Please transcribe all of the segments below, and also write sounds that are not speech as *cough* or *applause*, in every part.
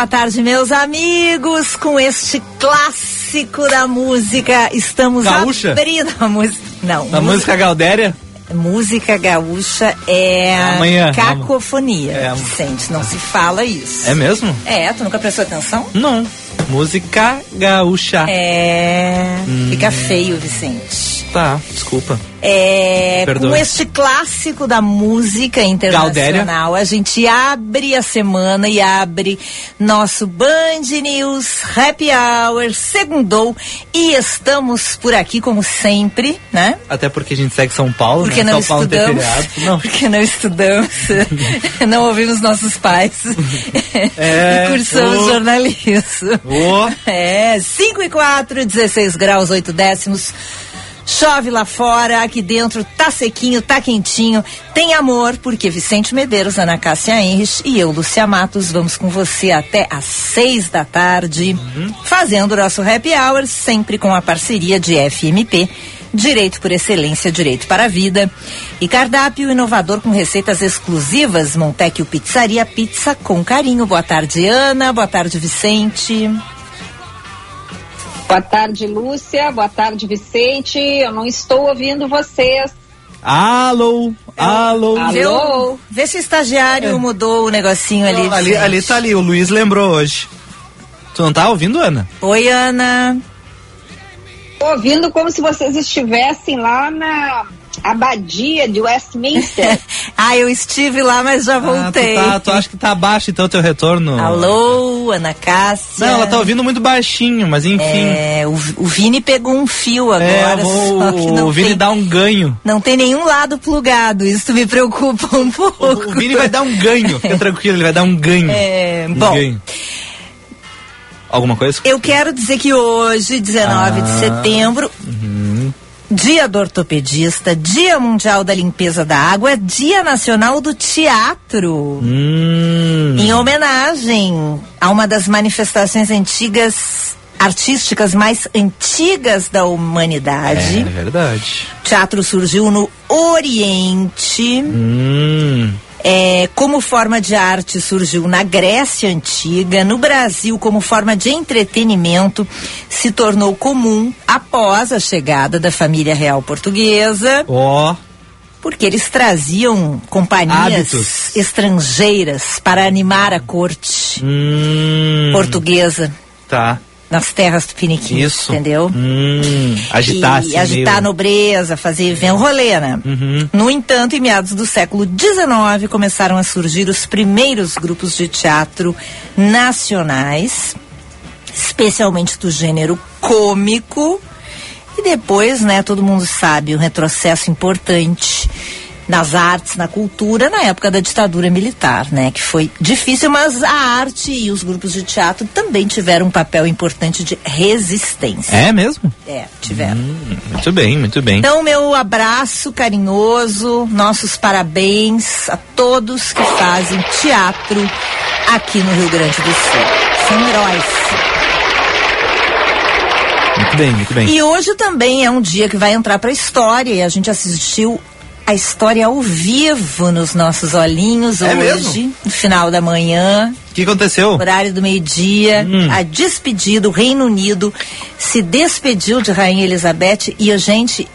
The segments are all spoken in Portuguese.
Boa tarde, meus amigos. Com este clássico da música, estamos Gaúcha? abrindo a música. Não, A música Galdéria? música gaúcha é Amanhã, cacofonia. É. Vicente, não se fala isso. É mesmo? É, tu nunca prestou atenção? Não. Música gaúcha. É. Hum. Fica feio, Vicente. Tá, desculpa. É, com este clássico da música internacional, a gente abre a semana e abre nosso Band News Happy Hour, segundou, e estamos por aqui como sempre, né? Até porque a gente segue São Paulo, Porque né? não São Paulo tem estudamos. Não. *laughs* porque não estudamos, *laughs* não ouvimos nossos pais *laughs* É, e cursamos ô. jornalismo. Ô. É, 5 e 4, 16 graus, 8 décimos. Chove lá fora, aqui dentro tá sequinho, tá quentinho. Tem amor, porque Vicente Medeiros, Ana Cássia Henrich e eu, Lúcia Matos, vamos com você até às seis da tarde, fazendo o nosso happy hour, sempre com a parceria de FMP. Direito por Excelência, Direito para a Vida. E cardápio inovador com receitas exclusivas, Montecchio Pizzaria Pizza com carinho. Boa tarde, Ana. Boa tarde, Vicente. Boa tarde, Lúcia. Boa tarde, Vicente. Eu não estou ouvindo vocês. Alô, alô. Alô? Vê se o estagiário mudou o negocinho ali. Ali, Vicente. ali tá ali, o Luiz lembrou hoje. Tu não tá ouvindo, Ana? Oi, Ana. Estou ouvindo como se vocês estivessem lá na abadia de Westminster. *laughs* ah, eu estive lá, mas já Ah, tu, voltei. tá, tu acha que tá baixo então o teu retorno? Alô, Ana Cássia. Não, ela tá ouvindo muito baixinho, mas enfim. É, o, o Vini pegou um fio É, agora, eu vou- só que não o Vini tem, dá um ganho. não tem nenhum lado plugado, isso me preocupa um pouco. O, o Vini vai dar um ganho, fica *laughs* tranquilo, ele vai dar um ganho. É, Um bom, ganho. Alguma coisa? eu quero dizer que hoje, 19 de Ah. setembro, Dia do Ortopedista, Dia Mundial da Limpeza da Água, Dia Nacional do Teatro. Hum. Em homenagem a uma das manifestações antigas, artísticas mais antigas da humanidade. É verdade. O teatro surgiu no Oriente. Hum. É, como forma de arte surgiu na Grécia Antiga, no Brasil, como forma de entretenimento, se tornou comum após a chegada da família real portuguesa, Ó. porque eles traziam companhias Hábitos. estrangeiras para animar a corte Hum. portuguesa Tá. Nas terras tupiniquins, Isso. entendeu? Hum. Agitar, e agitar a nobreza, fazer vem um rolê, né? Uhum. No entanto, em meados do século XIX, começaram a surgir os primeiros grupos de teatro nacionais, especialmente do gênero cômico. E depois, né, todo mundo sabe, um retrocesso importante nas artes, na cultura, na época da ditadura militar, né? Que foi difícil, mas a arte e os grupos de teatro também tiveram um papel importante de resistência. É mesmo? É, tiveram. Hum, muito bem, muito bem. Então, meu abraço carinhoso, nossos parabéns a todos que fazem teatro aqui no Rio Grande do Sul. São heróis. Muito bem, muito bem. E hoje também é um dia que vai entrar para a história e a gente assistiu a história ao vivo nos nossos olhinhos É hoje, mesmo? no final da manhã, O que aconteceu? horário do meio-dia, Hum. a despedida, o Reino Unido se despediu de Rainha Elizabeth e a gente,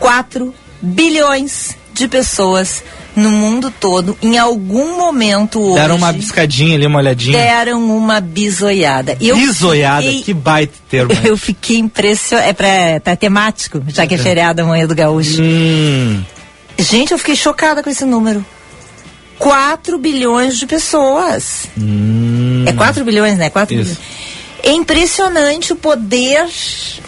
4 bilhões de pessoas no mundo todo, em algum momento hoje, Deram uma biscadinha ali, uma olhadinha. deram uma bisoiada. Eu Bisoiada, fiquei- que baita termo. *laughs* Eu fiquei impressionada. É pra, pra temático, já que é feriado amanhã do Gaúcho. Hum, Gente, eu fiquei chocada com esse número. 4 bilhões de pessoas. hum. É 4 bilhões, né? 4 Isso. bilhões. É impressionante o poder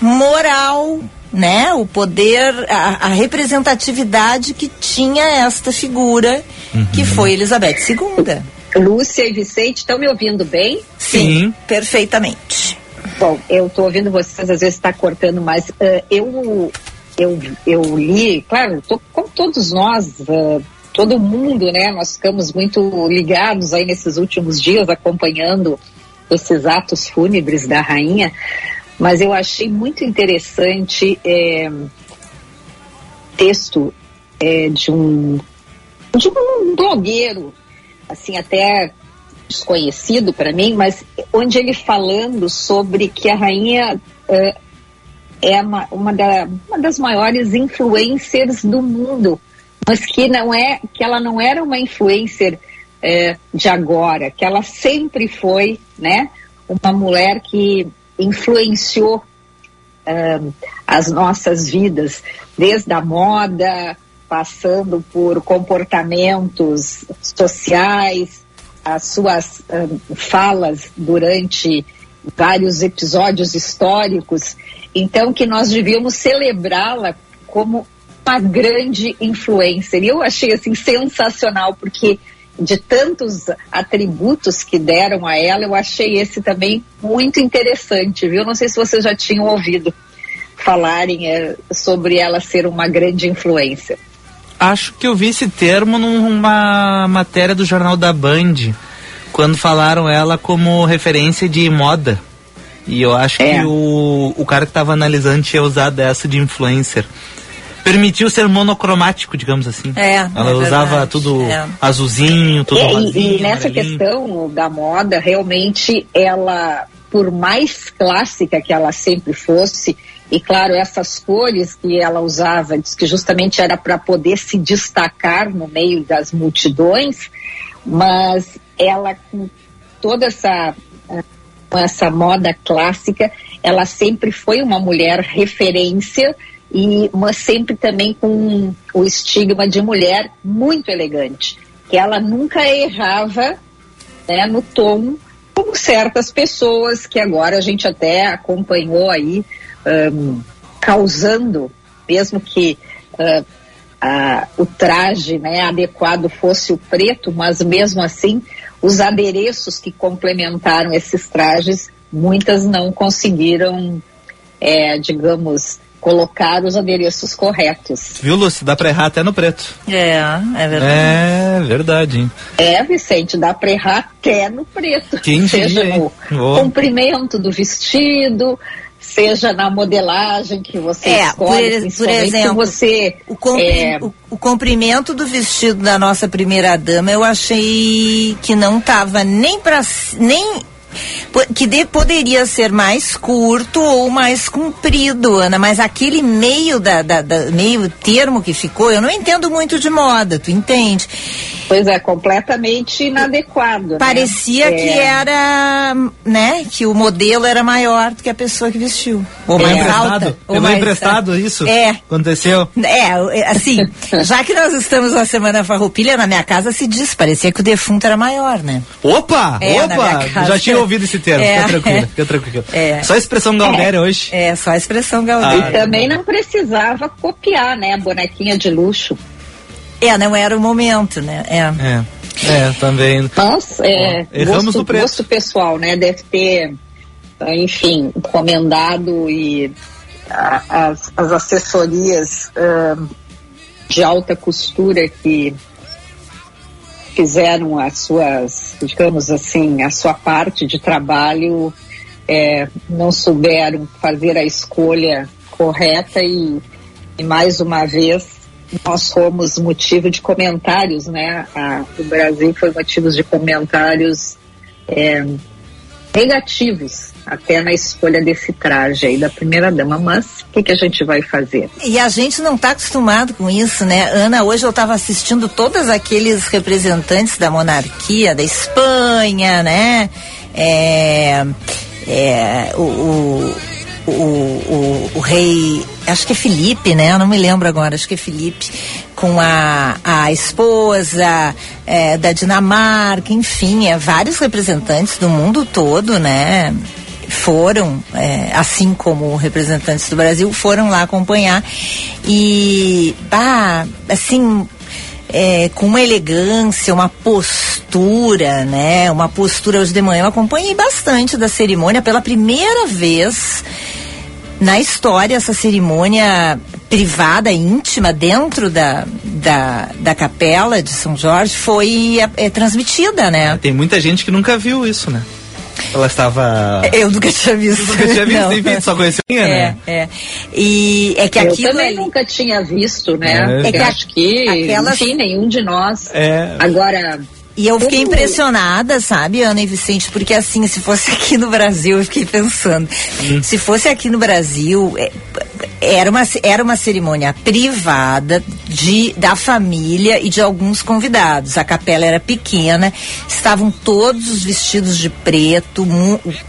moral, né? O poder, a, a representatividade que tinha esta figura, Uhum. que foi Elizabeth II. Lúcia e Vicente, estão me ouvindo bem? Sim. perfeitamente. Bom, eu estou ouvindo vocês, às vezes está cortando, mas eh, eu, eu, eu li, claro, tô- como todos nós, eh, todo mundo, né? Nós ficamos muito ligados aí nesses últimos dias, acompanhando esses atos fúnebres da rainha, mas eu achei muito interessante eh, texto eh, de um de um blogueiro, assim, até desconhecido para mim, mas onde ele falando sobre que a rainha eh, é uma, uma, da- uma das maiores influencers do mundo, mas que não é que ela não era uma influencer eh, de agora, que ela sempre foi, né, uma mulher que influenciou as nossas vidas, desde a moda, passando por comportamentos sociais, as suas falas durante vários episódios históricos. Então, que nós devíamos celebrá-la como uma grande influencer. E eu achei assim sensacional, porque de tantos atributos que deram a ela, eu achei esse também muito interessante, viu? Não sei se vocês já tinham ouvido falarem eh, sobre ela ser uma grande influência. Acho que eu vi esse termo numa matéria do jornal da Band, quando falaram ela como referência de moda. E eu acho É. que o, o cara que estava analisando tinha usado essa de influencer. Permitiu ser monocromático, digamos assim. É, Ela é usava verdade, tudo é. azulzinho, tudo É, e- rosinho, e, nessa amarelinho. questão da moda, realmente ela, por mais clássica que ela sempre fosse, e claro, essas cores que ela usava, diz que justamente era para poder se destacar no meio das multidões, mas ela com toda essa essa moda clássica, ela sempre foi uma mulher referência e mas sempre também com o estigma de mulher muito elegante, que ela nunca errava né, no tom como certas pessoas que agora a gente até acompanhou aí ahn, causando, mesmo que ah, ah, o traje né, adequado fosse o preto, mas mesmo assim os adereços que complementaram esses trajes, muitas não conseguiram, é, digamos, colocar os adereços corretos. Viu, Lúcio? Dá pra errar até no preto. É, é verdade. É verdade, hein? É, Vicente, dá para errar até no preto. Quem *laughs* seja diria, no Boa. comprimento do vestido, seja na modelagem que você É, escolhe, por por exemplo, você O, compri- é, o- o comprimento do vestido da nossa primeira dama eu achei que não tava nem para nem que de- poderia ser mais curto ou mais comprido, Ana, mas aquele meio da, da- da- meio termo que ficou, eu não entendo muito de moda, tu entende? Pois é, completamente inadequado. né? Parecia É, que era, né, que o modelo era maior do que a pessoa que vestiu. Ou mais emprestado? alta. ou Pegou mais- emprestado isso? É, Aconteceu? é, é, assim, *laughs* já que nós estamos na Semana Farroupilha, na minha casa se diz, parecia que o defunto era maior, né? Opa! É, opa! Já tinha ouvido esse termo. É, Fica tranquilo, é. fica tranquilo. É. Só expressão Galdéria hoje. É, só a expressão E gaudéria. Ah, também não precisava copiar, né, a bonequinha de luxo. É, não era o momento, né? É. É. É, também. Mas é, Erramos gosto, no preço. gosto pessoal, né? Deve ter, enfim, encomendado e ah, as, as assessorias ah, de alta costura que fizeram as suas, digamos assim, a sua parte de trabalho é, não souberam fazer a escolha correta e, e mais uma vez nós fomos motivo de comentários, né? A, o Brasil foi motivo de comentários é, negativos até na escolha desse traje aí da primeira dama, mas o que, que, a gente vai fazer? E a gente não está acostumado com isso, né? Ana, hoje eu estava assistindo todos aqueles representantes da monarquia, da Espanha, né? É, é, o, o, o, o, o rei acho que é Felipe, né? Eu não me lembro agora, acho que é Felipe, com a, a esposa é, da Dinamarca, enfim, é, vários representantes do mundo todo, né? Foram, é, assim como representantes do Brasil, foram lá acompanhar. E, bah, assim, é, com uma elegância, uma postura, né? Uma postura hoje de manhã. Eu acompanhei bastante da cerimônia pela primeira vez na história, essa cerimônia privada, íntima, dentro da, da, da capela de São Jorge, foi é, é, transmitida, né? Tem muita gente que nunca viu isso, né? Ela estava. Eu nunca tinha visto. Nunca tinha visto, Não. enfim, só conhecia, é, né? É, E é que eu aquilo. também nunca tinha visto, né? É, é que acho que, aquelas... enfim, nenhum de nós. É. Agora, e eu fiquei impressionada, sabe, Ana e Vicente, porque assim, se fosse *laughs* aqui no Brasil, eu fiquei pensando, hum. se fosse aqui no Brasil, é, era uma, era uma cerimônia privada de, da família e de alguns convidados. A capela era pequena, estavam todos os vestidos de preto,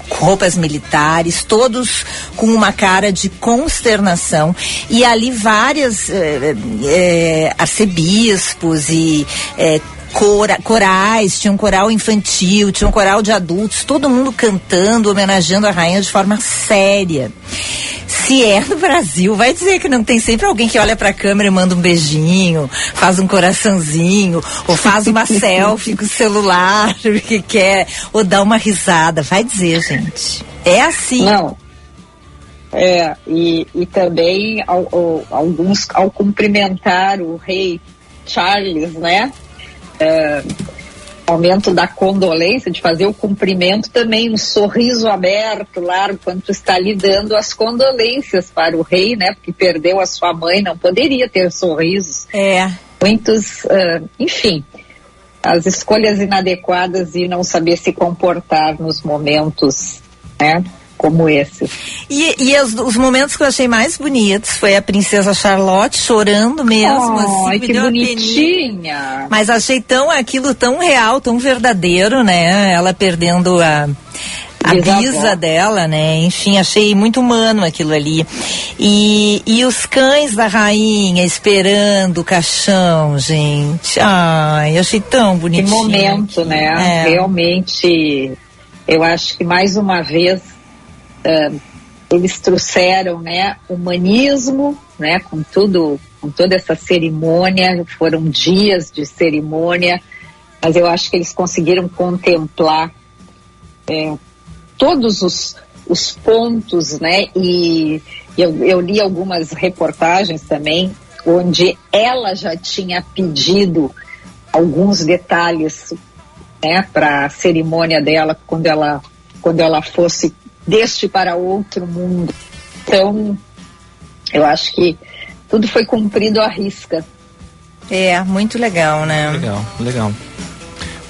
roupas militares, todos com uma cara de consternação. E ali várias eh, eh, arcebispos e eh, cora, corais, tinha um coral infantil, tinha um coral de adultos, todo mundo cantando, homenageando a rainha de forma séria. Se é no Brasil, vai dizer que não tem sempre alguém que olha para a câmera e manda um beijinho, faz um coraçãozinho, ou faz uma *laughs* selfie com o celular, *laughs* que quer, ou dá uma risada. Vai dizer, gente. É assim. Não. É, e, e também ao, ao, alguns, ao cumprimentar o rei Charles, né? É, momento da condolência, de fazer o cumprimento também, um sorriso aberto, largo, quando tu está lhe dando as condolências para o rei, né? Porque perdeu a sua mãe, não poderia ter sorrisos. É. Muitos, uh, enfim, as escolhas inadequadas e não saber se comportar nos momentos, né? Como esse. E, e os, os, momentos que eu achei mais bonitos foi a princesa Charlotte chorando mesmo. Oh, assim, que bonitinha! Mas achei tão aquilo tão real, tão verdadeiro, né? Ela perdendo a a bisa dela, né? Enfim, achei muito humano aquilo ali. E, e os cães da rainha esperando o caixão, gente. Ai, achei tão bonitinho. Que momento, né? É. Realmente, eu acho que mais uma vez uh, eles trouxeram né, humanismo, né, com tudo, com toda essa cerimônia, foram dias de cerimônia, mas eu acho que eles conseguiram contemplar é, todos os, os pontos, né, e eu, eu li algumas reportagens também, onde ela já tinha pedido alguns detalhes né, para a cerimônia dela quando ela quando ela fosse deste para outro mundo. Então, eu acho que tudo foi cumprido à risca. É, muito legal, né? Legal, legal.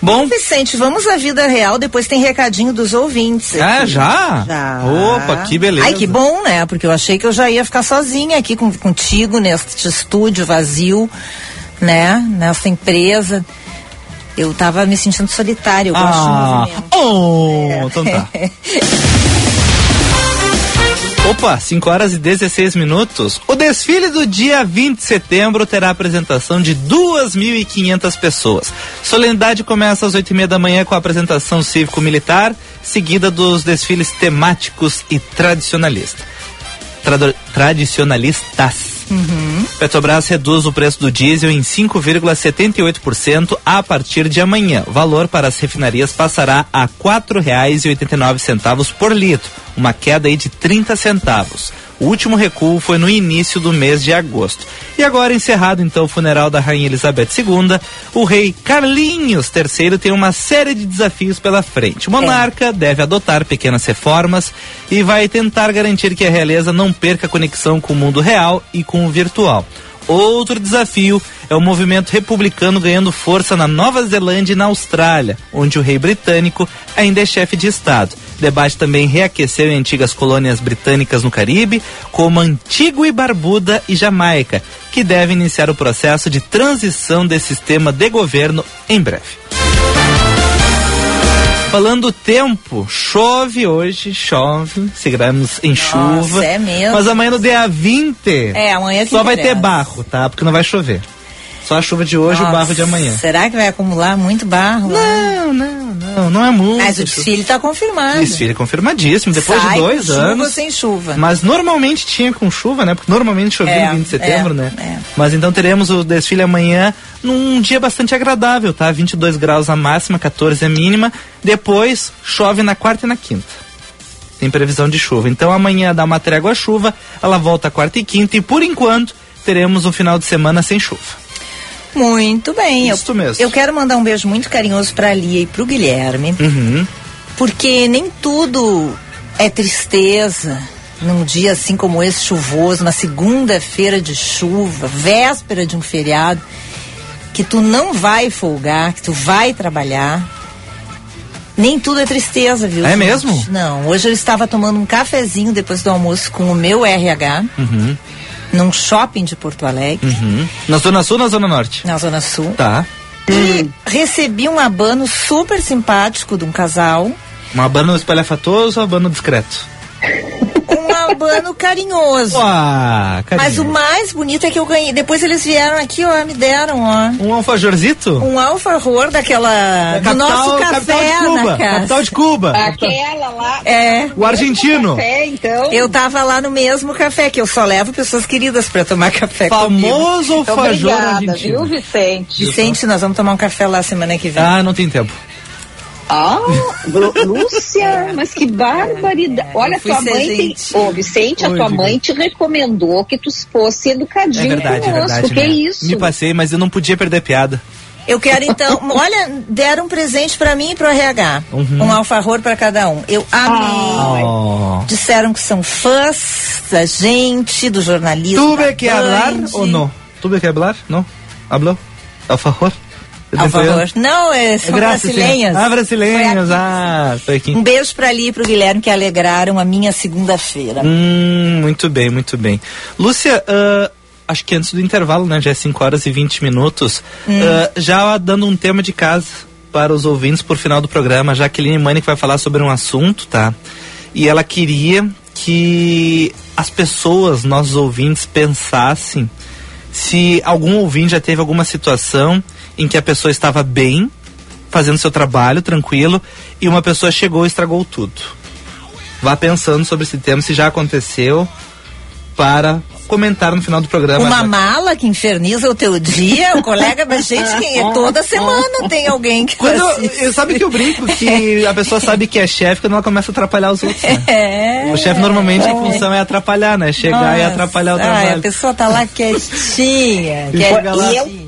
Bom, Vicente, vamos à vida real, depois tem recadinho dos ouvintes. Ah, já? Já. Opa, que beleza. Ai, que bom, né? Porque eu achei que eu já ia ficar sozinha aqui com, contigo neste estúdio vazio, né? Nessa empresa. Eu tava me sentindo solitário, eu ah. gosto de movimento. Oh, é. então tá. *laughs* Opa, 5 horas e 16 minutos. O desfile do dia 20 de setembro terá apresentação de 2.500 pessoas. Solenidade começa às 8 e meia da manhã com a apresentação cívico-militar, seguida dos desfiles temáticos e tradicionalistas. Trad tradicionalistas. Uhum. Petrobras reduz o preço do diesel em 5,78% a partir de amanhã. O valor para as refinarias passará a nove centavos por litro, uma queda aí de 30 centavos. O último recuo foi no início do mês de agosto. E agora, encerrado então o funeral da Rainha Elizabeth II, o rei Carlinhos III tem uma série de desafios pela frente. O monarca é. deve adotar pequenas reformas e vai tentar garantir que a realeza não perca a conexão com o mundo real e com o virtual. Outro desafio é o movimento republicano ganhando força na Nova Zelândia e na Austrália, onde o rei britânico ainda é chefe de Estado. O debate também reaqueceu em antigas colônias britânicas no Caribe, como Antigua e Barbuda e Jamaica, que devem iniciar o processo de transição desse sistema de governo em breve. Falando do tempo, chove hoje, chove, seguiremos em Nossa, chuva. É mesmo. Mas amanhã no dia 20. É, amanhã que Só interessa. vai ter barro, tá? Porque não vai chover. Só a chuva de hoje e o barro de amanhã. Será que vai acumular muito barro? Não, não, não, não é muito. Mas o desfile está confirmado. Desfile confirmadíssimo, depois Sai de dois com anos. Chuva sem chuva. Mas normalmente tinha com chuva, né? Porque normalmente chovia é, no 20 de setembro, é, né? É. Mas então teremos o desfile amanhã num dia bastante agradável, tá? 22 graus a máxima, 14 a mínima. Depois chove na quarta e na quinta tem previsão de chuva. Então amanhã dá uma trégua à chuva, ela volta quarta e quinta e por enquanto teremos um final de semana sem chuva. Muito bem. Isso eu, mesmo. Eu quero mandar um beijo muito carinhoso para a Lia e para o Guilherme. Uhum. Porque nem tudo é tristeza num dia assim como esse chuvoso, na segunda-feira de chuva, véspera de um feriado, que tu não vai folgar, que tu vai trabalhar. Nem tudo é tristeza, viu? É gente? mesmo? Não. Hoje eu estava tomando um cafezinho depois do almoço com o meu RH. Uhum num shopping de Porto Alegre. Uhum. Na Zona Sul ou na Zona Norte? Na Zona Sul. Tá. E recebi um abano super simpático de um casal. Um abano espalhafatoso ou abano discreto? Um abano carinhoso. Ah, Mas o mais bonito é que eu ganhei. Depois eles vieram aqui, ó, me deram, ó. Um alfajorzito? Um alfajor daquela. É, do nosso café, capital de Cuba. Capital de Cuba. Aquela lá. É. O argentino. Café, então. Eu tava lá no mesmo café, que eu só levo pessoas queridas pra tomar café Famoso comigo. alfajor Obrigada, argentino. viu, Vicente? Vicente, nós vamos tomar um café lá semana que vem. Ah, não tem tempo. Ah, Lúcia, mas que barbaridade. Olha, tua mãe tem. Ô, Vicente, a tua mãe te recomendou que tu fosse educadinho é verdade, conosco. É verdade, que né? isso? Me passei, mas eu não podia perder piada. Eu quero então, *laughs* olha, deram um presente para mim e pro RH. Uhum. Um alfajor para cada um. Eu amei. Oh. Disseram que são fãs da gente, do jornalismo. Tuve que hablar ou não? Tuve que hablar? Não? Hablou? Alfajor? Favor. Não, é, são Graças, brasileiras. Ah, brasileiras. Ah, foi aqui. Um beijo para ali e pro Guilherme que alegraram a minha segunda-feira. Hum, muito bem, muito bem. Lúcia, uh, acho que antes do intervalo, né? Já é 5 horas e 20 minutos. Hum. Uh, já dando um tema de casa para os ouvintes por final do programa. Jaqueline Mani que vai falar sobre um assunto, tá? E ela queria que as pessoas, nossos ouvintes, pensassem se algum ouvinte já teve alguma situação em que a pessoa estava bem, fazendo seu trabalho, tranquilo, e uma pessoa chegou e estragou tudo. Vá pensando sobre esse tema, se já aconteceu, para comentar no final do programa. Uma mala que inferniza o teu dia, o colega da gente que é toda semana tem alguém que quando eu, Sabe que eu brinco que a pessoa sabe que é chefe quando ela começa a atrapalhar os outros, né? É, o chefe normalmente a função é atrapalhar, né? Chegar Nossa, e atrapalhar o trabalho. Ai, a pessoa tá lá quietinha. E lá, e eu,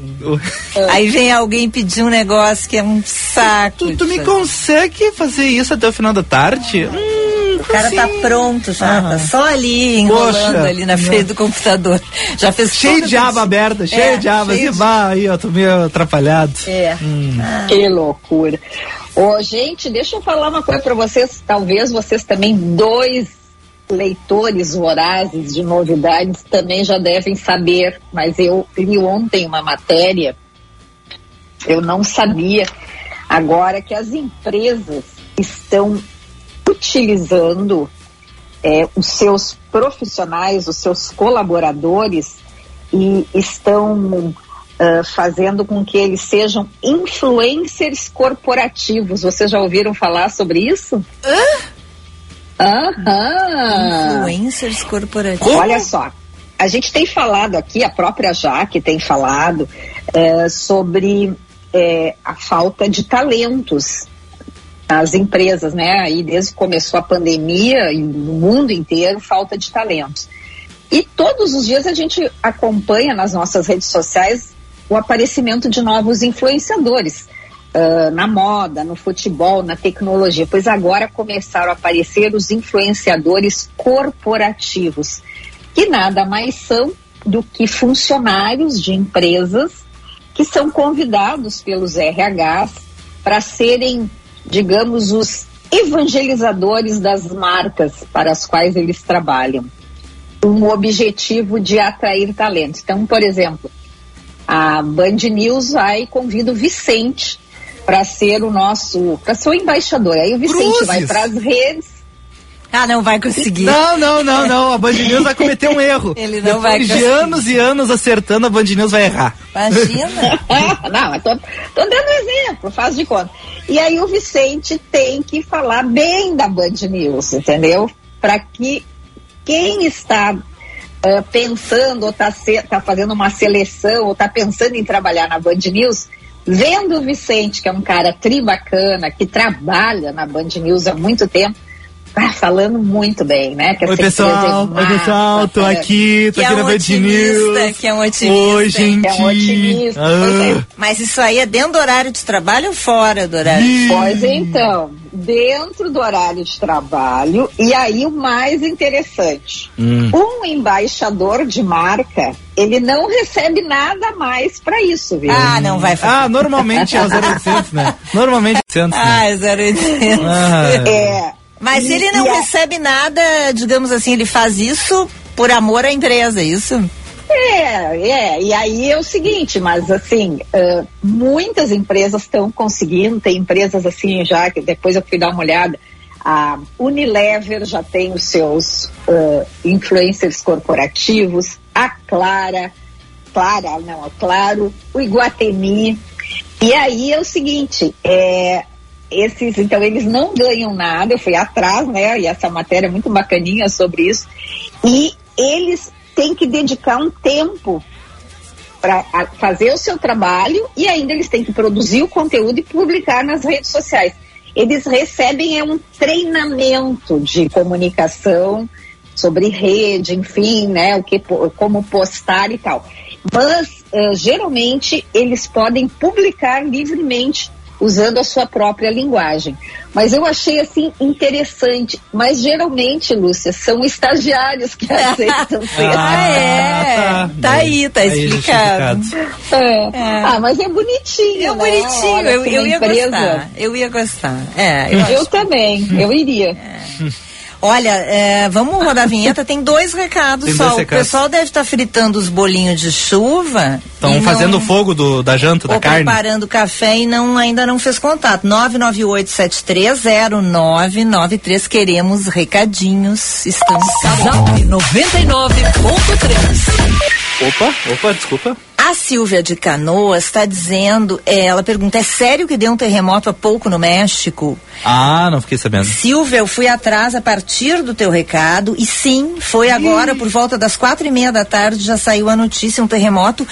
Aí vem alguém pedir um negócio que é um saco. Tu, tu me consegue fazer isso até o final da tarde? Hum, o cara tá pronto já, tá só ali enrolando Poxa, ali na frente do computador. Já fez Cheio de aba aberta, cheio É, de abas. cheio E de- vá aí, ó, tô meio atrapalhado. É. Que loucura. Ô, gente, deixa eu falar uma coisa para vocês. Talvez vocês também, dois leitores vorazes de novidades, também já devem saber. Mas eu li ontem uma matéria, eu não sabia. Agora que as empresas estão utilizando é, os seus profissionais, os seus colaboradores e estão ah, fazendo com que eles sejam influencers corporativos. Vocês já ouviram falar sobre isso? Aham. Influencers corporativos. Olha só, a gente tem falado aqui, a própria Jaque tem falado eh, sobre eh, a falta de talentos nas empresas, né? Aí desde que começou a pandemia e no mundo inteiro, falta de talentos. E todos os dias a gente acompanha nas nossas redes sociais o aparecimento de novos influenciadores. Uh, na moda, no futebol, na tecnologia, pois agora começaram a aparecer os influenciadores corporativos, que nada mais são do que funcionários de empresas que são convidados pelos RHs para serem, digamos, os evangelizadores das marcas para as quais eles trabalham. Um objetivo de atrair talentos. Então, por exemplo, a Band News vai e convida o Vicente para ser o nosso, para ser o embaixador. Aí o Vicente Cruzes. vai para as redes ah, não vai conseguir. Não, não, não, não. A Band News vai cometer um erro. *laughs* Ele não Depois vai conseguir. de anos e anos acertando, a Band News vai errar. Imagina. *laughs* não, mas tô, tô dando exemplo, faz de conta. E aí o Vicente tem que falar bem da Band News, entendeu? Para que quem está uh, pensando ou está tá fazendo uma seleção ou está pensando em trabalhar na Band News, vendo o Vicente, que é um cara tribacana, que trabalha na Band News há muito tempo, ah, falando muito bem, né? Que oi, pessoal, é oi, pessoal, tô aqui, tô que aqui é um na Band News. Que é um otimista. Oi, gente. Que é um otimista. Ah. É. Mas isso aí é dentro do horário de trabalho ou fora do horário? Ih. Pois então, dentro do horário de trabalho. E aí o mais interessante, hum. um embaixador de marca, ele não recebe nada mais para isso, viu? Ah, não vai fazer. Ah, normalmente é o *laughs* 0800, né? Normalmente é 800, né? Ah, é 0800. Ah. É. Mas e, ele não recebe a... nada, digamos assim, ele faz isso por amor à empresa, é isso? É, é, e aí é o seguinte, mas assim, uh, muitas empresas estão conseguindo, tem empresas assim já, que depois eu fui dar uma olhada, a Unilever já tem os seus uh, influencers corporativos, a Clara, Clara, não, a Claro, o Iguatemi, e aí é o seguinte, é, esses, então eles não ganham nada, eu fui atrás, né, e essa matéria é muito bacaninha sobre isso, e eles têm que dedicar um tempo para fazer o seu trabalho e ainda eles têm que produzir o conteúdo e publicar nas redes sociais. Eles recebem é um treinamento de comunicação sobre rede, enfim, né, o que como postar e tal. Mas uh, geralmente eles podem publicar livremente usando a sua própria linguagem. Mas eu achei assim interessante. Mas geralmente, Lúcia, são estagiários que *laughs* aceitam ser. ah, é. Tá, tá aí, tá explicado. É. É. Ah, mas é bonitinho. É né? bonitinho, Olha, eu, eu ia empresa... gostar. Eu ia gostar. É, eu, eu também, eu iria. *laughs* Olha, é, vamos rodar a vinheta. Tem dois recados Tem só. Dois recados. O pessoal deve estar tá fritando os bolinhos de chuva. Estão fazendo fogo do, da janta, da carne. preparando café e não, ainda não fez contato. 998730993. Queremos recadinhos. Estamos. Zap 99.3. Opa, opa, desculpa. A Silvia de Canoas está dizendo, é, ela pergunta, é sério que deu um terremoto há pouco no México? Ah, não fiquei sabendo. Silvia, eu fui atrás a partir do teu recado e sim, foi agora por volta das quatro e meia da tarde já saiu a notícia, um terremoto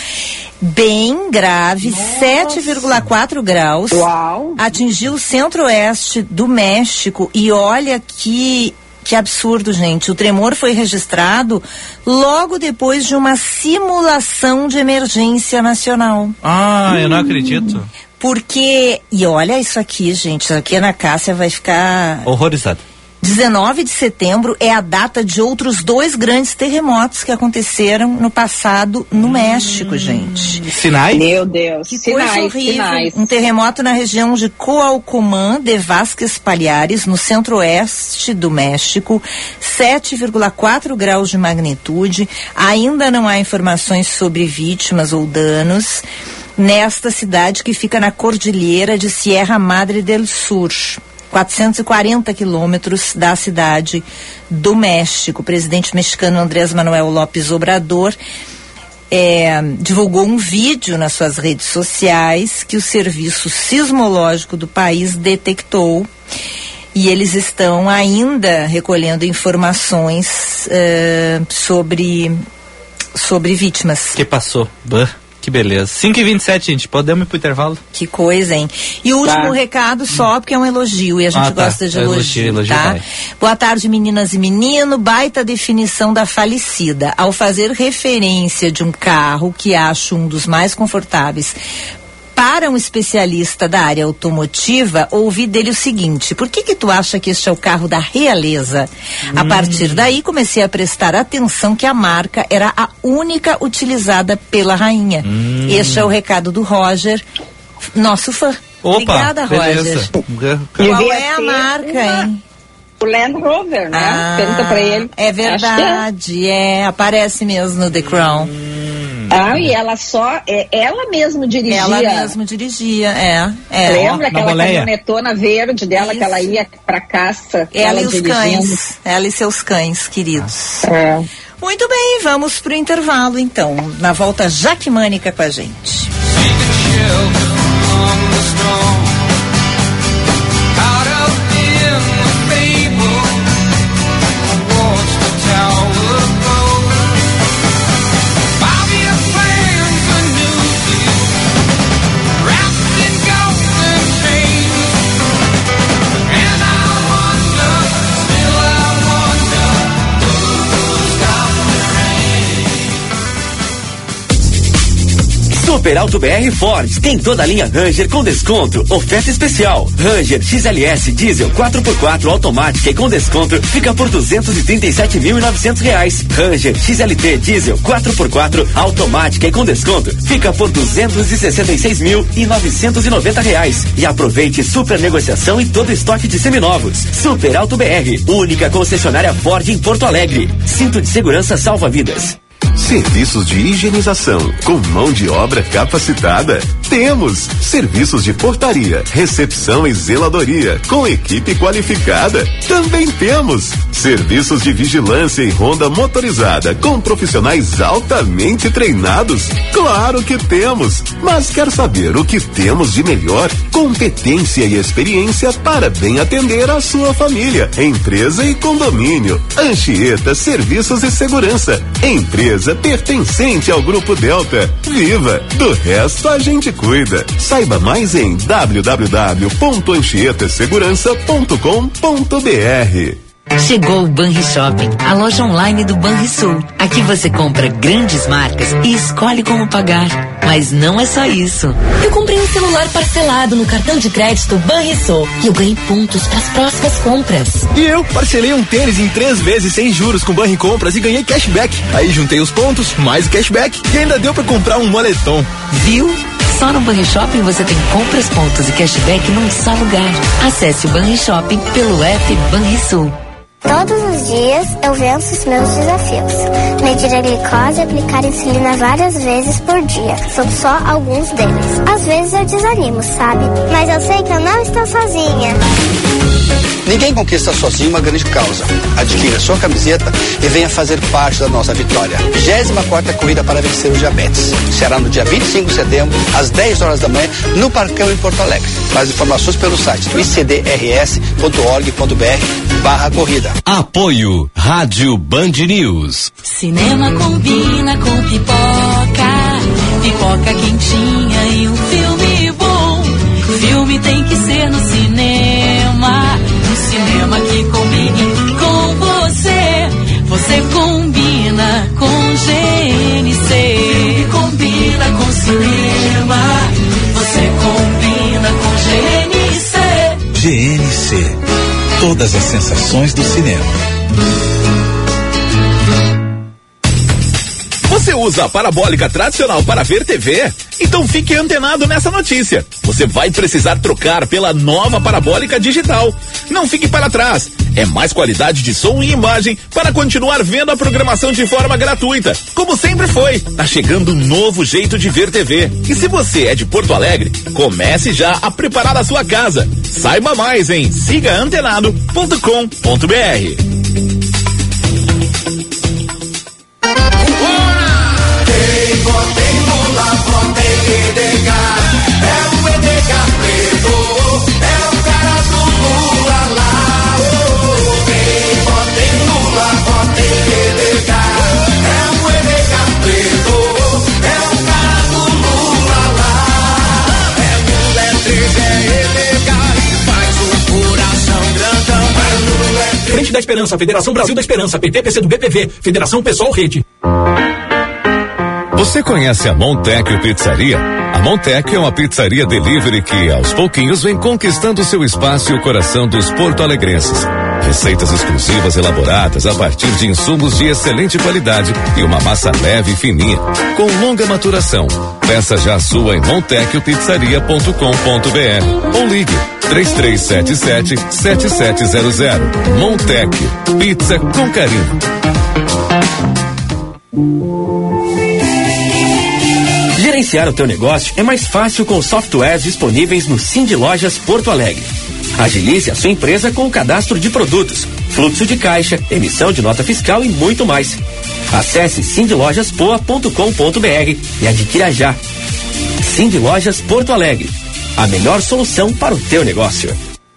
bem grave, 7,4 graus. Uau. Atingiu o centro-oeste do México e olha que que absurdo, gente. O tremor foi registrado logo depois de uma simulação de emergência nacional. Ah, hum. eu não acredito. Porque, e olha isso aqui, gente, isso aqui na Cássia vai ficar. Horrorizado. 19 de setembro é a data de outros dois grandes terremotos que aconteceram no passado no hum, México, gente. Sinais? Meu Deus. Que sinais, coisa horrível. Sinais. Um terremoto na região de Coalcomán de Vasques Palhares, no centro-oeste do México, 7,4 graus de magnitude. Ainda não há informações sobre vítimas ou danos nesta cidade que fica na cordilheira de Sierra Madre del Sur. 440 quilômetros da cidade do México. O presidente mexicano Andrés Manuel López Obrador é, divulgou um vídeo nas suas redes sociais que o Serviço Sismológico do país detectou e eles estão ainda recolhendo informações uh, sobre sobre vítimas. Que passou? Que beleza. 5 e 27 gente. Podemos ir pro intervalo? Que coisa, hein? E o último Tá. recado só, porque é um elogio e a gente Ah, tá. gosta de Elogio, elogio, elogio tá? vai. Boa tarde, meninas e menino. Baita definição da falecida. Ao fazer referência de um carro que acho um dos mais confortáveis para um especialista da área automotiva, ouvi dele o seguinte: por que que tu acha que este é o carro da realeza? A partir daí comecei a prestar atenção que a marca era a única utilizada pela rainha. Este é o recado do Roger, nosso fã. Opa, Obrigada, beleza. Roger. Qual é a ser marca, uma- hein? O Land Rover, né? Ah, Pergunta pra ele. É Acho que é. verdade, é. Aparece mesmo no The Crown. Ah, e ela só, é, ela mesma dirigia. Ela mesmo dirigia, é. é. Lembra aquela boleia. caminhonetona verde dela que ela Isso. ia pra caça? Ela e os dirigindo. cães. Ela e seus cães, queridos. É. Muito bem, vamos pro intervalo então. Na volta, Jaque Mânica com a gente. Super Alto BR Ford tem toda a linha Ranger com desconto. Oferta especial. Ranger XLS Diesel 4x4 automática e com desconto fica por 237.900 reais. Ranger XLT Diesel 4x4 automática e com desconto fica por 266.990 reais. E aproveite super negociação e todo estoque de seminovos. Super Alto BR, única concessionária Ford em Porto Alegre. Cinto de segurança salva vidas. Serviços de higienização com mão de obra capacitada? Temos. Serviços de portaria, recepção e zeladoria com equipe qualificada? Também temos. Serviços de vigilância e ronda motorizada com profissionais altamente treinados? Claro que temos. Mas quer saber o que temos de melhor? Competência e experiência para bem atender a sua família, empresa e condomínio. Anchieta Serviços e Segurança. Empresa pertencente ao Grupo Delta. Viva! Do resto a gente cuida. Saiba mais em www.anchietasegurança.com.br. Chegou o Banri Shopping, a loja online do Banrisul. Aqui você compra grandes marcas e escolhe como pagar. Mas não é só isso. Eu comprei um celular parcelado no cartão de crédito Banrisul e eu ganhei pontos para as próximas compras. E eu parcelei um tênis em três vezes sem juros com Banri Compras e ganhei cashback. Aí juntei os pontos, mais o cashback e ainda deu pra comprar um moletom. Viu? Só no Banri Shopping você tem compras, pontos e cashback num só lugar. Acesse o Banri Shopping pelo app Banrisul. Todos os dias eu venço os meus desafios. Medir a glicose e aplicar insulina várias vezes por dia. São só alguns deles. Às vezes eu desanimo, sabe? Mas eu sei que eu não estou sozinha. Ninguém conquista sozinho uma grande causa. Adquira sua camiseta e venha fazer parte da nossa vitória. 24 Corrida para Vencer o Diabetes. Será no dia 25 de setembro, às 10 horas da manhã, no Parcão em Porto Alegre. Mais informações pelo site icdrs.org.br barra corrida. Apoio Rádio Band News. Cinema combina com pipoca, pipoca quentinha e um filme bom. Filme tem que ser no cinema, Você combina com GNC. Filme combina com cinema, você combina com GNC. GNC. Todas as sensações do cinema. Você usa a parabólica tradicional para ver TV? Então fique antenado nessa notícia. Você vai precisar trocar pela nova parabólica digital. Não fique para trás. É mais qualidade de som e imagem para continuar vendo a programação de forma gratuita, como sempre foi. Tá chegando um novo jeito de ver TV. E se você é de Porto Alegre, comece já a preparar a sua casa. Saiba mais em sigaantenado.com.br. da Esperança, Federação Brasil da Esperança, PTPC do BPV, Federação Pessoal Rede. Você conhece a Montecchio Pizzaria? A Montecchio é uma pizzaria delivery que, aos pouquinhos, vem conquistando seu espaço e o coração dos porto-alegrenses. Receitas exclusivas elaboradas a partir de insumos de excelente qualidade e uma massa leve e fininha, com longa maturação. Peça já sua em montecchiopizzaria.com.br ou ligue 3377 7700. Montecchio, pizza com carinho. Gerenciar o teu negócio é mais fácil com softwares disponíveis no Cindy Lojas Porto Alegre. Agilize a sua empresa com o cadastro de produtos, fluxo de caixa, emissão de nota fiscal e muito mais. Acesse cindylojaspoa.com.br e adquira já. Cindy Lojas Porto Alegre, a melhor solução para o teu negócio.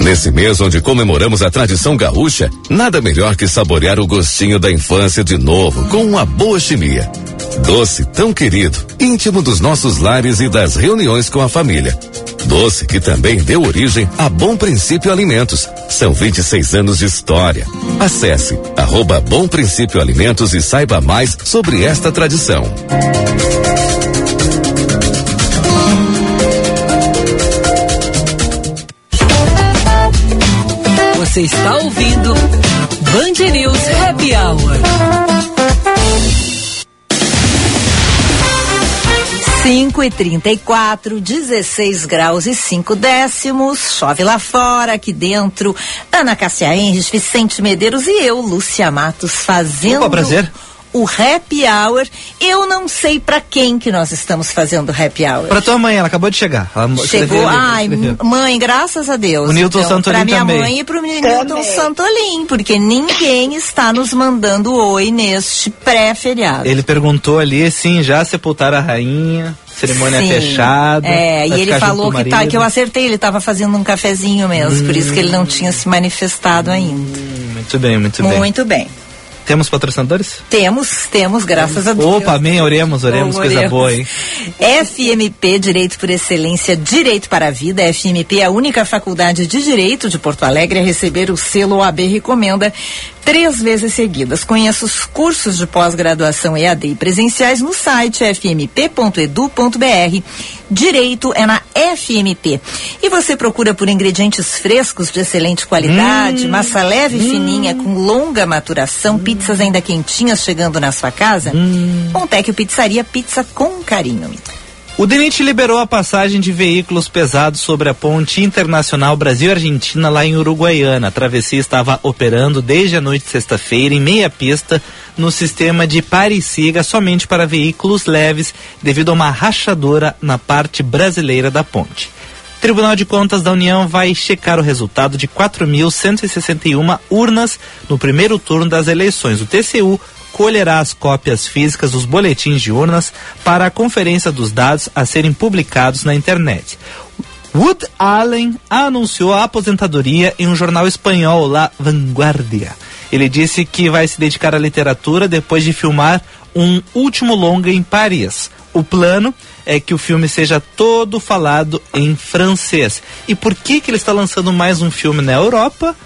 Nesse mês onde comemoramos a tradição gaúcha, nada melhor que saborear o gostinho da infância de novo com uma boa chimia. Doce tão querido, íntimo dos nossos lares e das reuniões com a família. Doce que também deu origem a Bom Princípio Alimentos. São 26 anos de história. Acesse arroba Bom Princípio Alimentos e saiba mais sobre esta tradição. Você está ouvindo Band News Happy Hour. 5 e 34, 16 graus e 5 décimos. Chove lá fora, aqui dentro. Ana Cássia Henrich, Vicente Medeiros e eu, Lúcia Matos, fazendo. Opa, prazer. O happy hour. Eu não sei pra quem que nós estamos fazendo o happy hour. Pra tua mãe, ela acabou de chegar. Ela Chegou, ali, ai, mãe, graças a Deus. O Newton Santolin Pra minha também. mãe e pro Newton Santolin, porque ninguém está nos mandando oi neste pré-feriado. Ele perguntou ali, sim, já sepultaram a rainha, cerimônia Sim. fechada. É, e ele falou o que, tá, que eu acertei, ele estava fazendo um cafezinho mesmo, por isso que ele não tinha se manifestado ainda. Muito bem, muito bem. Muito bem. Temos patrocinadores? Temos, temos, graças a Deus. Opa, amém, oremos, oremos, coisa Oremos. boa, hein? FMP Direito por Excelência, Direito para a Vida. FMP é a única faculdade de Direito de Porto Alegre a receber o selo OAB Recomenda três vezes seguidas. Conheça os cursos de pós-graduação EAD e presenciais no site fmp.edu.br. Direito é na FMP. E você procura por ingredientes frescos de excelente qualidade, massa leve e fininha com longa maturação, pizzas ainda quentinhas chegando na sua casa? Montecchio Pizzaria, pizza com carinho. O DENIT liberou a passagem de veículos pesados sobre a ponte internacional Brasil-Argentina lá em Uruguaiana. A travessia estava operando desde a noite de sexta-feira em meia pista no sistema de pare e siga somente para veículos leves devido a uma rachadura na parte brasileira da ponte. O Tribunal de Contas da União vai checar o resultado de 4.161 urnas no primeiro turno das eleições. O TCU colherá as cópias físicas dos boletins de urnas para a conferência dos dados a serem publicados na internet. Wood Allen anunciou a aposentadoria em um jornal espanhol, La Vanguardia. Ele disse que vai se dedicar à literatura depois de filmar um último longa em Paris. O plano é que o filme seja todo falado em francês. E por que que ele está lançando mais um filme na Europa?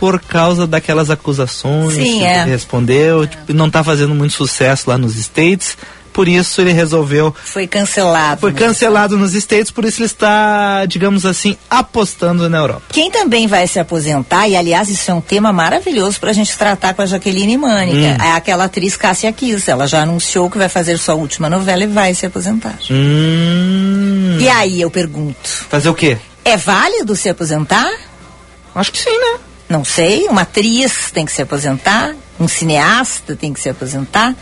Por causa daquelas acusações Sim, que é. ele respondeu, tipo, não está fazendo muito sucesso lá nos States, por isso ele resolveu. Foi cancelado. Foi cancelado nos States, por isso ele está, digamos assim, apostando na Europa. Quem também vai se aposentar, e aliás, isso é um tema maravilhoso para a gente tratar com a Jaqueline Mânica, Hum. é aquela atriz Cássia Kiss. Ela já anunciou que vai fazer sua última novela e vai se aposentar. Hum. E aí eu pergunto: Fazer o quê? é válido se aposentar? Acho que sim, né? Não sei. Uma atriz tem que se aposentar, um cineasta tem que se aposentar.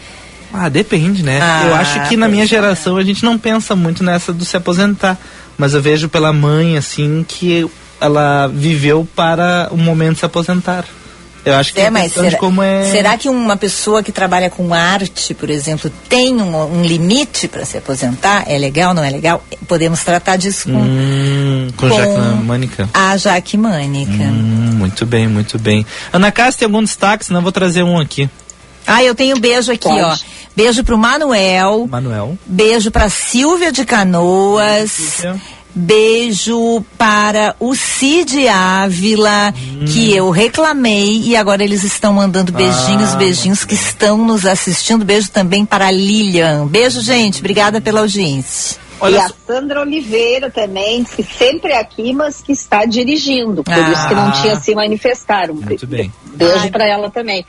Ah, depende, né? Ah, eu acho que na minha é. geração a gente não pensa muito nessa do se aposentar. Mas eu vejo pela mãe, assim, que ela viveu para o momento de se aposentar. Eu acho que É, é mas será, como é. será que uma pessoa que trabalha com arte, por exemplo, tem um, um limite para se aposentar? É legal, não é legal? Podemos tratar disso com Hum, com, Com- Jaque Mânica. a Jaque Mânica. Hum, muito bem, muito bem. Ana Cássia, tem algum destaque? Senão eu vou trazer um aqui. Ah, eu tenho beijo aqui, Pode. ó. Beijo pro Manuel. Manuel. Beijo pra Silvia de Canoas. Silvia. Beijo para o Cid Ávila, Hum. que eu reclamei e agora eles estão mandando beijinhos, Ah, beijinhos que estão nos assistindo. Beijo também para a Lilian. Beijo, gente. Obrigada pela audiência. Olha e a Sandra Oliveira também, que sempre é aqui, mas que está dirigindo. Por Ah. isso que não tinha se manifestado. Um Muito bem. Beijo para ela também.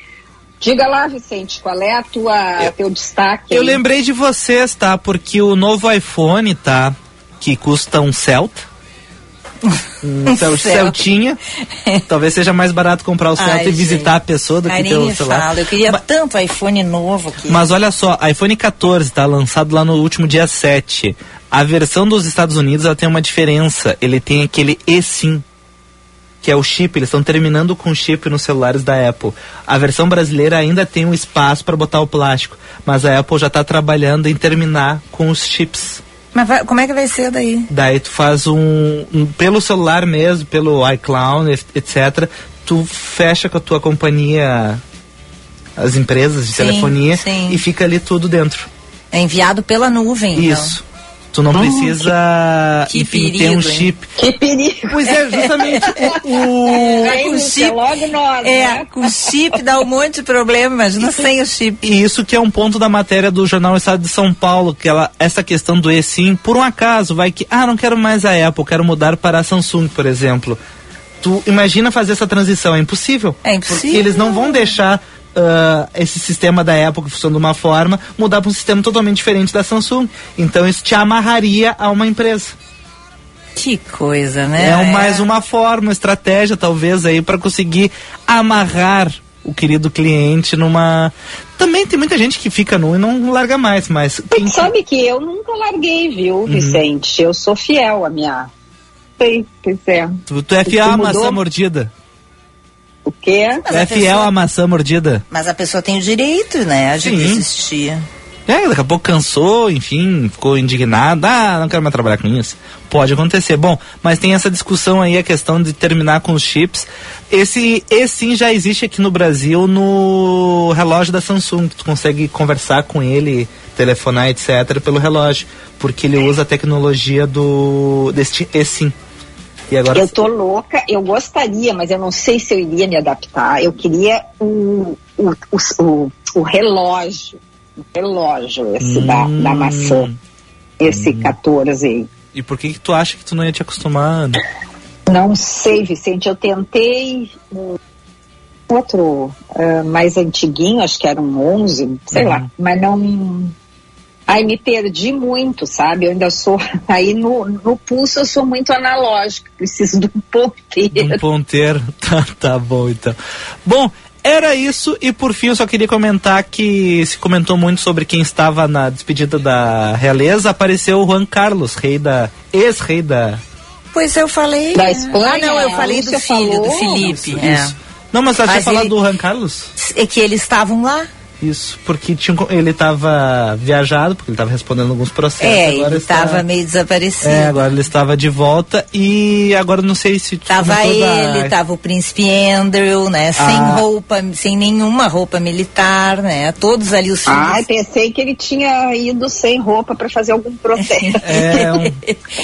Diga lá, Vicente, qual é a tua, teu destaque? Eu aí? lembrei de vocês, tá? Porque o novo iPhone, tá? Que custa um Celta. *laughs* Um Cel Celta. Celtinha. Talvez seja mais barato comprar o Celta Ai, e visitar gente. a pessoa do Ai, que ter o celular. fala. Eu queria Ma- tanto iPhone novo aqui. Mas olha só, iPhone 14 tá lançado lá no último dia 7. A versão dos Estados Unidos ela tem uma diferença. Ele tem aquele eSIM, que é o chip. Eles estão terminando com o chip nos celulares da Apple. A versão brasileira ainda tem um espaço para botar o plástico, mas a Apple já está trabalhando em terminar com os chips. Mas vai- como é que vai ser daí? Daí tu faz um, um- pelo celular mesmo, pelo iCloud, et- etc. Tu fecha com a tua companhia as empresas de Sim, telefonia sim. e fica ali tudo dentro. É enviado pela nuvem, então. Tu não precisa, que enfim, ter um hein? chip. Que perigo. Pois é, justamente o, o- *laughs* É, com chip, logo nós, é, né? com chip dá um monte de problema, imagina sem o chip. E isso que é um ponto da matéria do jornal Estado de São Paulo, que ela, essa questão do eSIM, por um acaso, vai que, ah, não quero mais a Apple, quero mudar para a Samsung, por exemplo. Tu imagina fazer essa transição, é impossível. É impossível. Porque eles não vão deixar ah, esse sistema da Apple que funciona de uma forma, mudar para um sistema totalmente diferente da Samsung. Então isso te amarraria a uma empresa. Que coisa, né? É, um- mais uma forma, uma estratégia talvez aí para conseguir amarrar o querido cliente numa. Também tem muita gente que fica nu e não larga mais, mas quem sabe que eu nunca larguei, viu, Uhum. Vicente? Eu sou fiel à minha. Sei, pois é. tu, tu é fiel à mudou? maçã mordida. Quê? Tu é fiel à maçã mordida. Mas a pessoa tem o direito, né, de Sim. desistir. É, daqui a pouco cansou, enfim, ficou indignado. Ah, não quero mais trabalhar com isso. Pode acontecer. Bom, mas tem essa discussão aí, a questão de terminar com os chips. Esse, esse sim já existe aqui no Brasil no relógio da Samsung. que Tu consegue conversar com ele, telefonar, etc., pelo relógio. Porque ele usa a tecnologia do desse eSIM. E agora Eu tô louca, eu gostaria, mas eu não sei se eu iria me adaptar. Eu queria o, o, o, o, relógio, o relógio esse da, Hum. da maçã, esse 14 aí. E por que, que tu acha que tu não ia te acostumar? Não sei, Vicente, eu tentei um outro ah, mais antiguinho, acho que era um 11, sei Uhum. lá, mas não... Ai, me perdi muito, sabe? Eu ainda sou... *laughs* Aí no, no pulso eu sou muito analógica, preciso de um ponteiro. Um ponteiro. *laughs* Tá, tá bom, então. Bom, era isso. E por fim, eu só queria comentar que se comentou muito sobre quem estava na despedida da realeza. Apareceu o Juan Carlos, rei da. ex-rei da. Pois eu falei. Da né? Espanha, Ah, não, eu falei do filho, do falou. Felipe. Isso. é. Não, mas eu tinha falado ele- do Juan Carlos? É que eles estavam lá. Isso, porque tinha, ele estava viajado, porque ele estava respondendo alguns processos. É, agora ele estava meio desaparecido. É, agora ele estava de volta e agora não sei se tu Tava comentou da- ele, tava o príncipe Andrew, né? Sem Ah. roupa, sem nenhuma roupa militar, né? Todos ali os filhos. Ai, pensei que ele tinha ido sem roupa para fazer algum protesto. *laughs* É, um-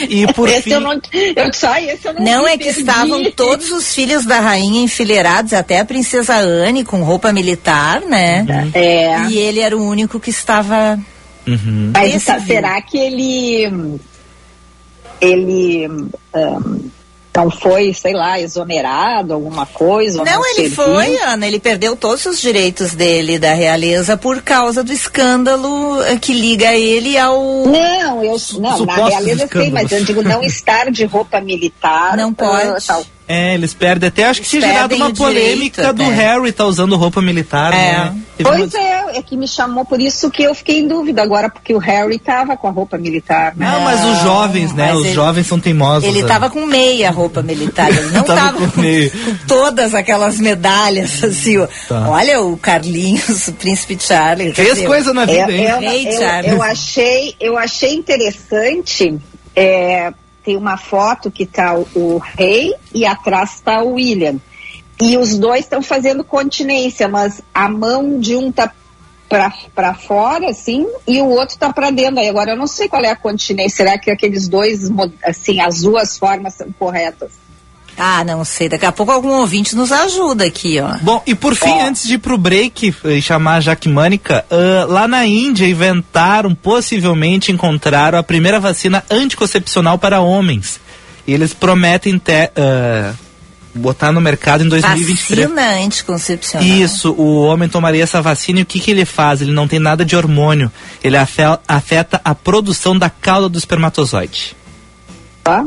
E por esse fim. eu não, eu ai, esse eu não Não é que perdi. estavam todos os filhos da rainha enfileirados, até a princesa Anne com roupa militar, né? É. E ele era o único que estava Uhum. Mas viu. será que ele ele hum, não foi, sei lá, exonerado, alguma coisa? ou Não, ele serviu? foi, Ana, ele perdeu todos os direitos dele da realeza por causa do escândalo eh, que liga ele ao. Não, eu não, na realeza eu sei, mas eu digo não *laughs* estar de roupa militar. Não ah, pode. tal. É, eles perdem até, acho que tinha gerado uma polêmica direito, do é. Harry tá usando roupa militar, É. né? Teve uma- Pois é, é que me chamou por isso que eu fiquei em dúvida agora, porque o Harry tava com a roupa militar, né? Não, mas os jovens, né? mas Os ele- jovens são teimosos. Ele né? tava com meia roupa militar, ele não *laughs* Tava tava, com com, meia. com todas aquelas medalhas, *laughs* assim. Tá. Olha o Carlinhos, o príncipe Charles. quer Fez dizer, coisa na vida, hein? eu, eu- eu achei, eu achei interessante. é, tem uma foto que tá o, rei e atrás tá o William. E os dois estão fazendo continência, mas a mão de um tá pra fora, assim, e o outro tá pra dentro. Aí agora eu não sei qual é a continência. Será que aqueles dois, assim, as duas formas são corretas? Ah, não sei, daqui a pouco algum ouvinte nos ajuda aqui, ó. Bom, e por fim, antes de ir pro break e chamar a Jaque Mânica, ah, lá na Índia inventaram, possivelmente encontraram a primeira vacina anticoncepcional para homens. E eles prometem te- ah, botar no mercado em 2023. Vacina anticoncepcional. Isso, o homem tomaria essa vacina e o que, que ele faz? Ele não tem nada de hormônio. Ele afe- afeta a produção da cauda do espermatozoide. Tá?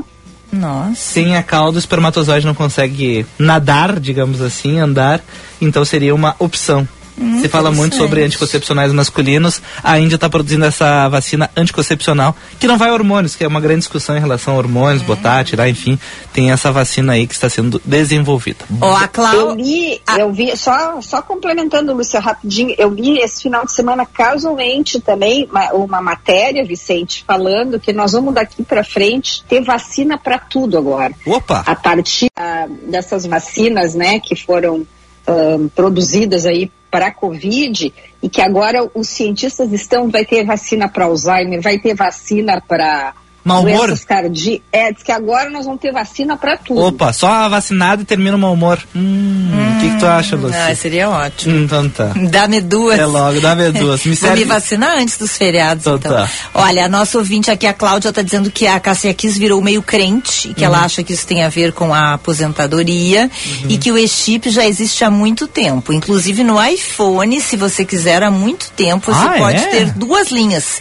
Nossa. Sem a cauda, o espermatozoide não consegue nadar, digamos assim, andar. Então seria uma opção. Hum, Se fala muito sobre anticoncepcionais masculinos. A Índia está produzindo essa vacina anticoncepcional, que não vai a hormônios, que é uma grande discussão em relação a hormônios, botar, tirar, enfim. Tem essa vacina aí que está sendo desenvolvida. Ó, a Clau... Eu li, eu vi, só, só complementando, Lúcia, rapidinho, eu li esse final de semana casualmente também uma, uma matéria, Vicente, falando que nós vamos daqui para frente ter vacina para tudo agora. Opa! A partir ah, dessas vacinas, né, que foram ah, produzidas aí para a Covid e que agora os cientistas estão, vai ter vacina para Alzheimer, vai ter vacina para Mau humor? doenças cardíacas. É, diz que agora nós vamos ter vacina para tudo. Opa, só vacinado e termina o mau humor. Hum, o que, que tu acha, Lucy? Ah, seria ótimo. Hum, então tá. Dá-me duas. É logo, dá-me duas. *laughs* Me Vou serve- me vacinar antes dos feriados, Então então. tá. Olha, a nossa ouvinte aqui, a Cláudia, está dizendo que a Cássia Kiss virou meio crente, que Uhum. ela acha que isso tem a ver com a aposentadoria Uhum. e que o e-chip já existe há muito tempo. Inclusive no iPhone, se você quiser, há muito tempo, você Ah, pode é? ter duas linhas.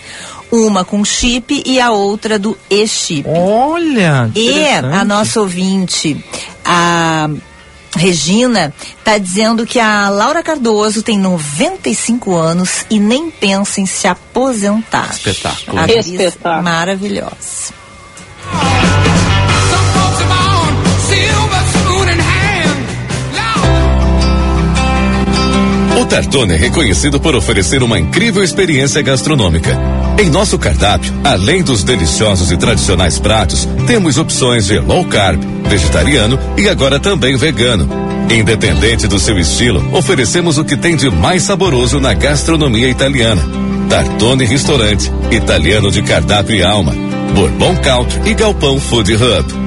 Uma com chip e a outra do e-chip. Olha! E a nossa ouvinte, a Regina, está dizendo que a Laura Cardoso tem 95 anos e nem pensa em se aposentar. Espetáculo. Espetáculo. maravilhosa. Tartone é reconhecido por oferecer uma incrível experiência gastronômica. Em nosso cardápio, além dos deliciosos e tradicionais pratos, temos opções de low carb, vegetariano e agora também vegano. Independente do seu estilo, oferecemos o que tem de mais saboroso na gastronomia italiana. Tartone Restaurante, italiano de cardápio e alma. Bourbon Country e Galpão Food Hub.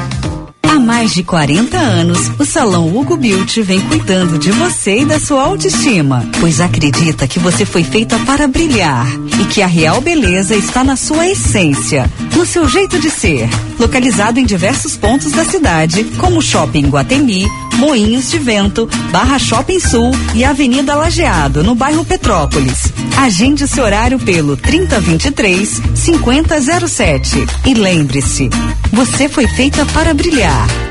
Mais de 40 anos, o Salão Hugo Beauty vem cuidando de você e da sua autoestima, pois acredita que você foi feita para brilhar e que a real beleza está na sua essência. No seu jeito de ser. Localizado em diversos pontos da cidade, como Shopping Guatemi, Moinhos de Vento, Barra Shopping Sul e Avenida Lajeado, no bairro Petrópolis. Agende seu horário pelo 3023 5007. E lembre-se, você foi feita para brilhar.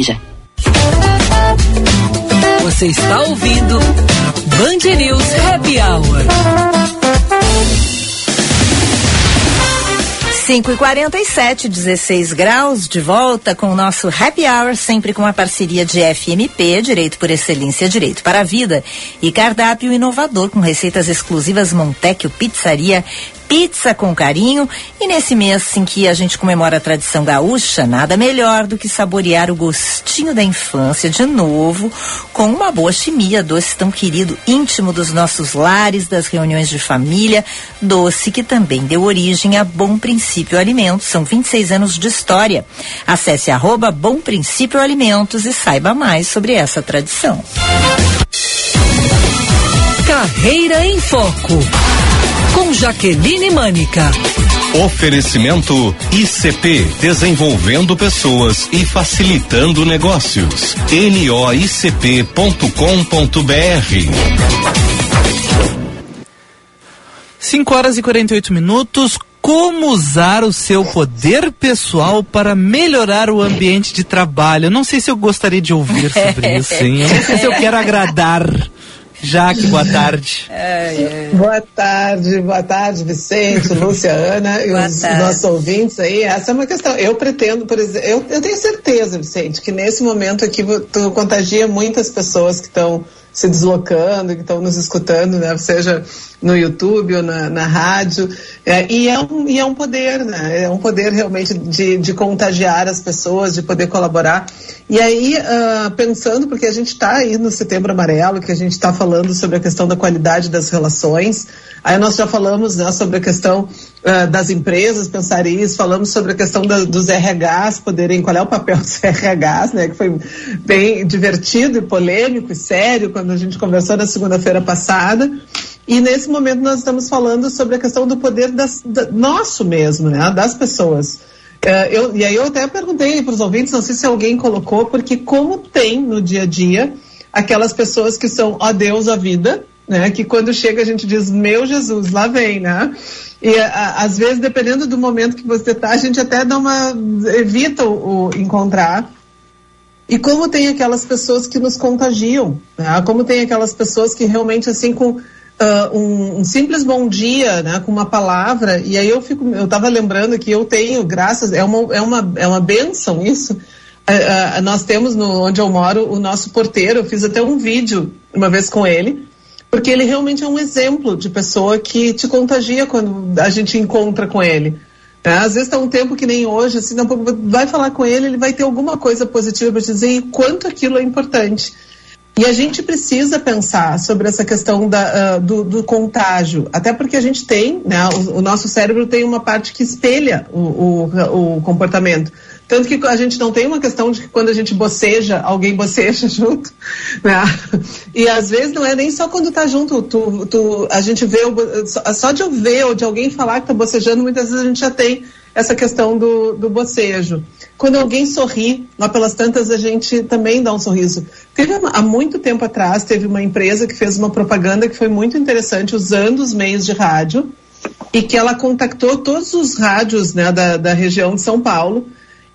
Você está ouvindo Band News Happy Hour. 5 e 47 16 graus, de volta com o nosso Happy Hour, sempre com a parceria de FMP, Direito por Excelência, Direito para a Vida, e cardápio inovador com receitas exclusivas Montecchio Pizzaria, pizza com carinho. E nesse mês em que a gente comemora a tradição gaúcha, nada melhor do que saborear o gostinho da infância de novo, com uma boa chimia, doce tão querido, íntimo dos nossos lares, das reuniões de família, doce que também deu origem a Bom Princípio Alimentos. São 26 anos de história. Acesse arroba Bom Princípio Alimentos e saiba mais sobre essa tradição. Carreira em Foco. Com Jaqueline Mânica. Oferecimento ICP Desenvolvendo Pessoas e Facilitando Negócios. NOICP.com.br 5 horas e 48 minutos. Como usar o seu poder pessoal para melhorar o ambiente de trabalho? Eu não sei se eu gostaria de ouvir *laughs* sobre isso, hein? Eu não sei se eu quero agradar. Jaque, boa tarde. *laughs* Boa tarde, boa tarde, Vicente, *laughs* Lúcia, Ana e os tarde. nossos ouvintes aí. Essa é uma questão. Eu pretendo, por exemplo, eu, eu tenho certeza, Vicente, que nesse momento aqui tu contagia muitas pessoas que estão se deslocando, que estão nos escutando, né? Seja no YouTube ou na, na rádio. É, e, é um, e é um poder, né? É um poder realmente de, de contagiar as pessoas, de poder colaborar. E aí, ah, pensando, porque a gente está aí no Setembro Amarelo, que a gente está falando sobre a questão da qualidade das relações. Aí nós já falamos né, sobre a questão ah, das empresas pensarem isso, falamos sobre a questão da- dos RHs poderem, qual é o papel dos *laughs* RHs, né? Que foi bem divertido e polêmico e sério quando a gente conversou na segunda-feira passada. E nesse momento nós estamos falando sobre a questão do poder das, da- nosso mesmo, né? Das pessoas. É, eu- e aí eu até perguntei para os ouvintes, não sei se alguém colocou, porque como tem no dia a dia aquelas pessoas que são, ó Deus, a vida, né? Que quando chega a gente diz, meu Jesus, lá vem, né? E a- às vezes, dependendo do momento que você está, a gente até dá uma, evita o, o encontrar. E como tem aquelas pessoas que nos contagiam, né? como tem aquelas pessoas que realmente assim com ah, um, um simples bom dia, né, com uma palavra, e aí eu fico, eu estava lembrando que eu tenho, graças, é uma, é uma, é uma benção isso. Ah, ah, nós temos no, onde eu moro o nosso porteiro, eu fiz até um vídeo uma vez com ele, porque ele realmente é um exemplo de pessoa que te contagia quando a gente encontra com ele. né? Às vezes está um tempo que nem hoje, assim, pouco vai falar com ele, ele vai ter alguma coisa positiva para te dizer e quanto aquilo é importante. E a gente precisa pensar sobre essa questão da, ah, do, do contágio, até porque a gente tem, né, o, o nosso cérebro tem uma parte que espelha o, o, o comportamento. Tanto que a gente não tem uma questão de que quando a gente boceja, alguém boceja *laughs* junto, né? E às vezes não é nem só quando tá junto, tu, tu, a gente vê, só de eu ver ou de alguém falar que tá bocejando, muitas vezes a gente já tem essa questão do, do bocejo. Quando alguém sorri, lá pelas tantas a gente também dá um sorriso. Teve há muito tempo atrás, teve uma empresa que fez uma propaganda que foi muito interessante usando os meios de rádio e que ela contactou todos os rádios né, da, da região de São Paulo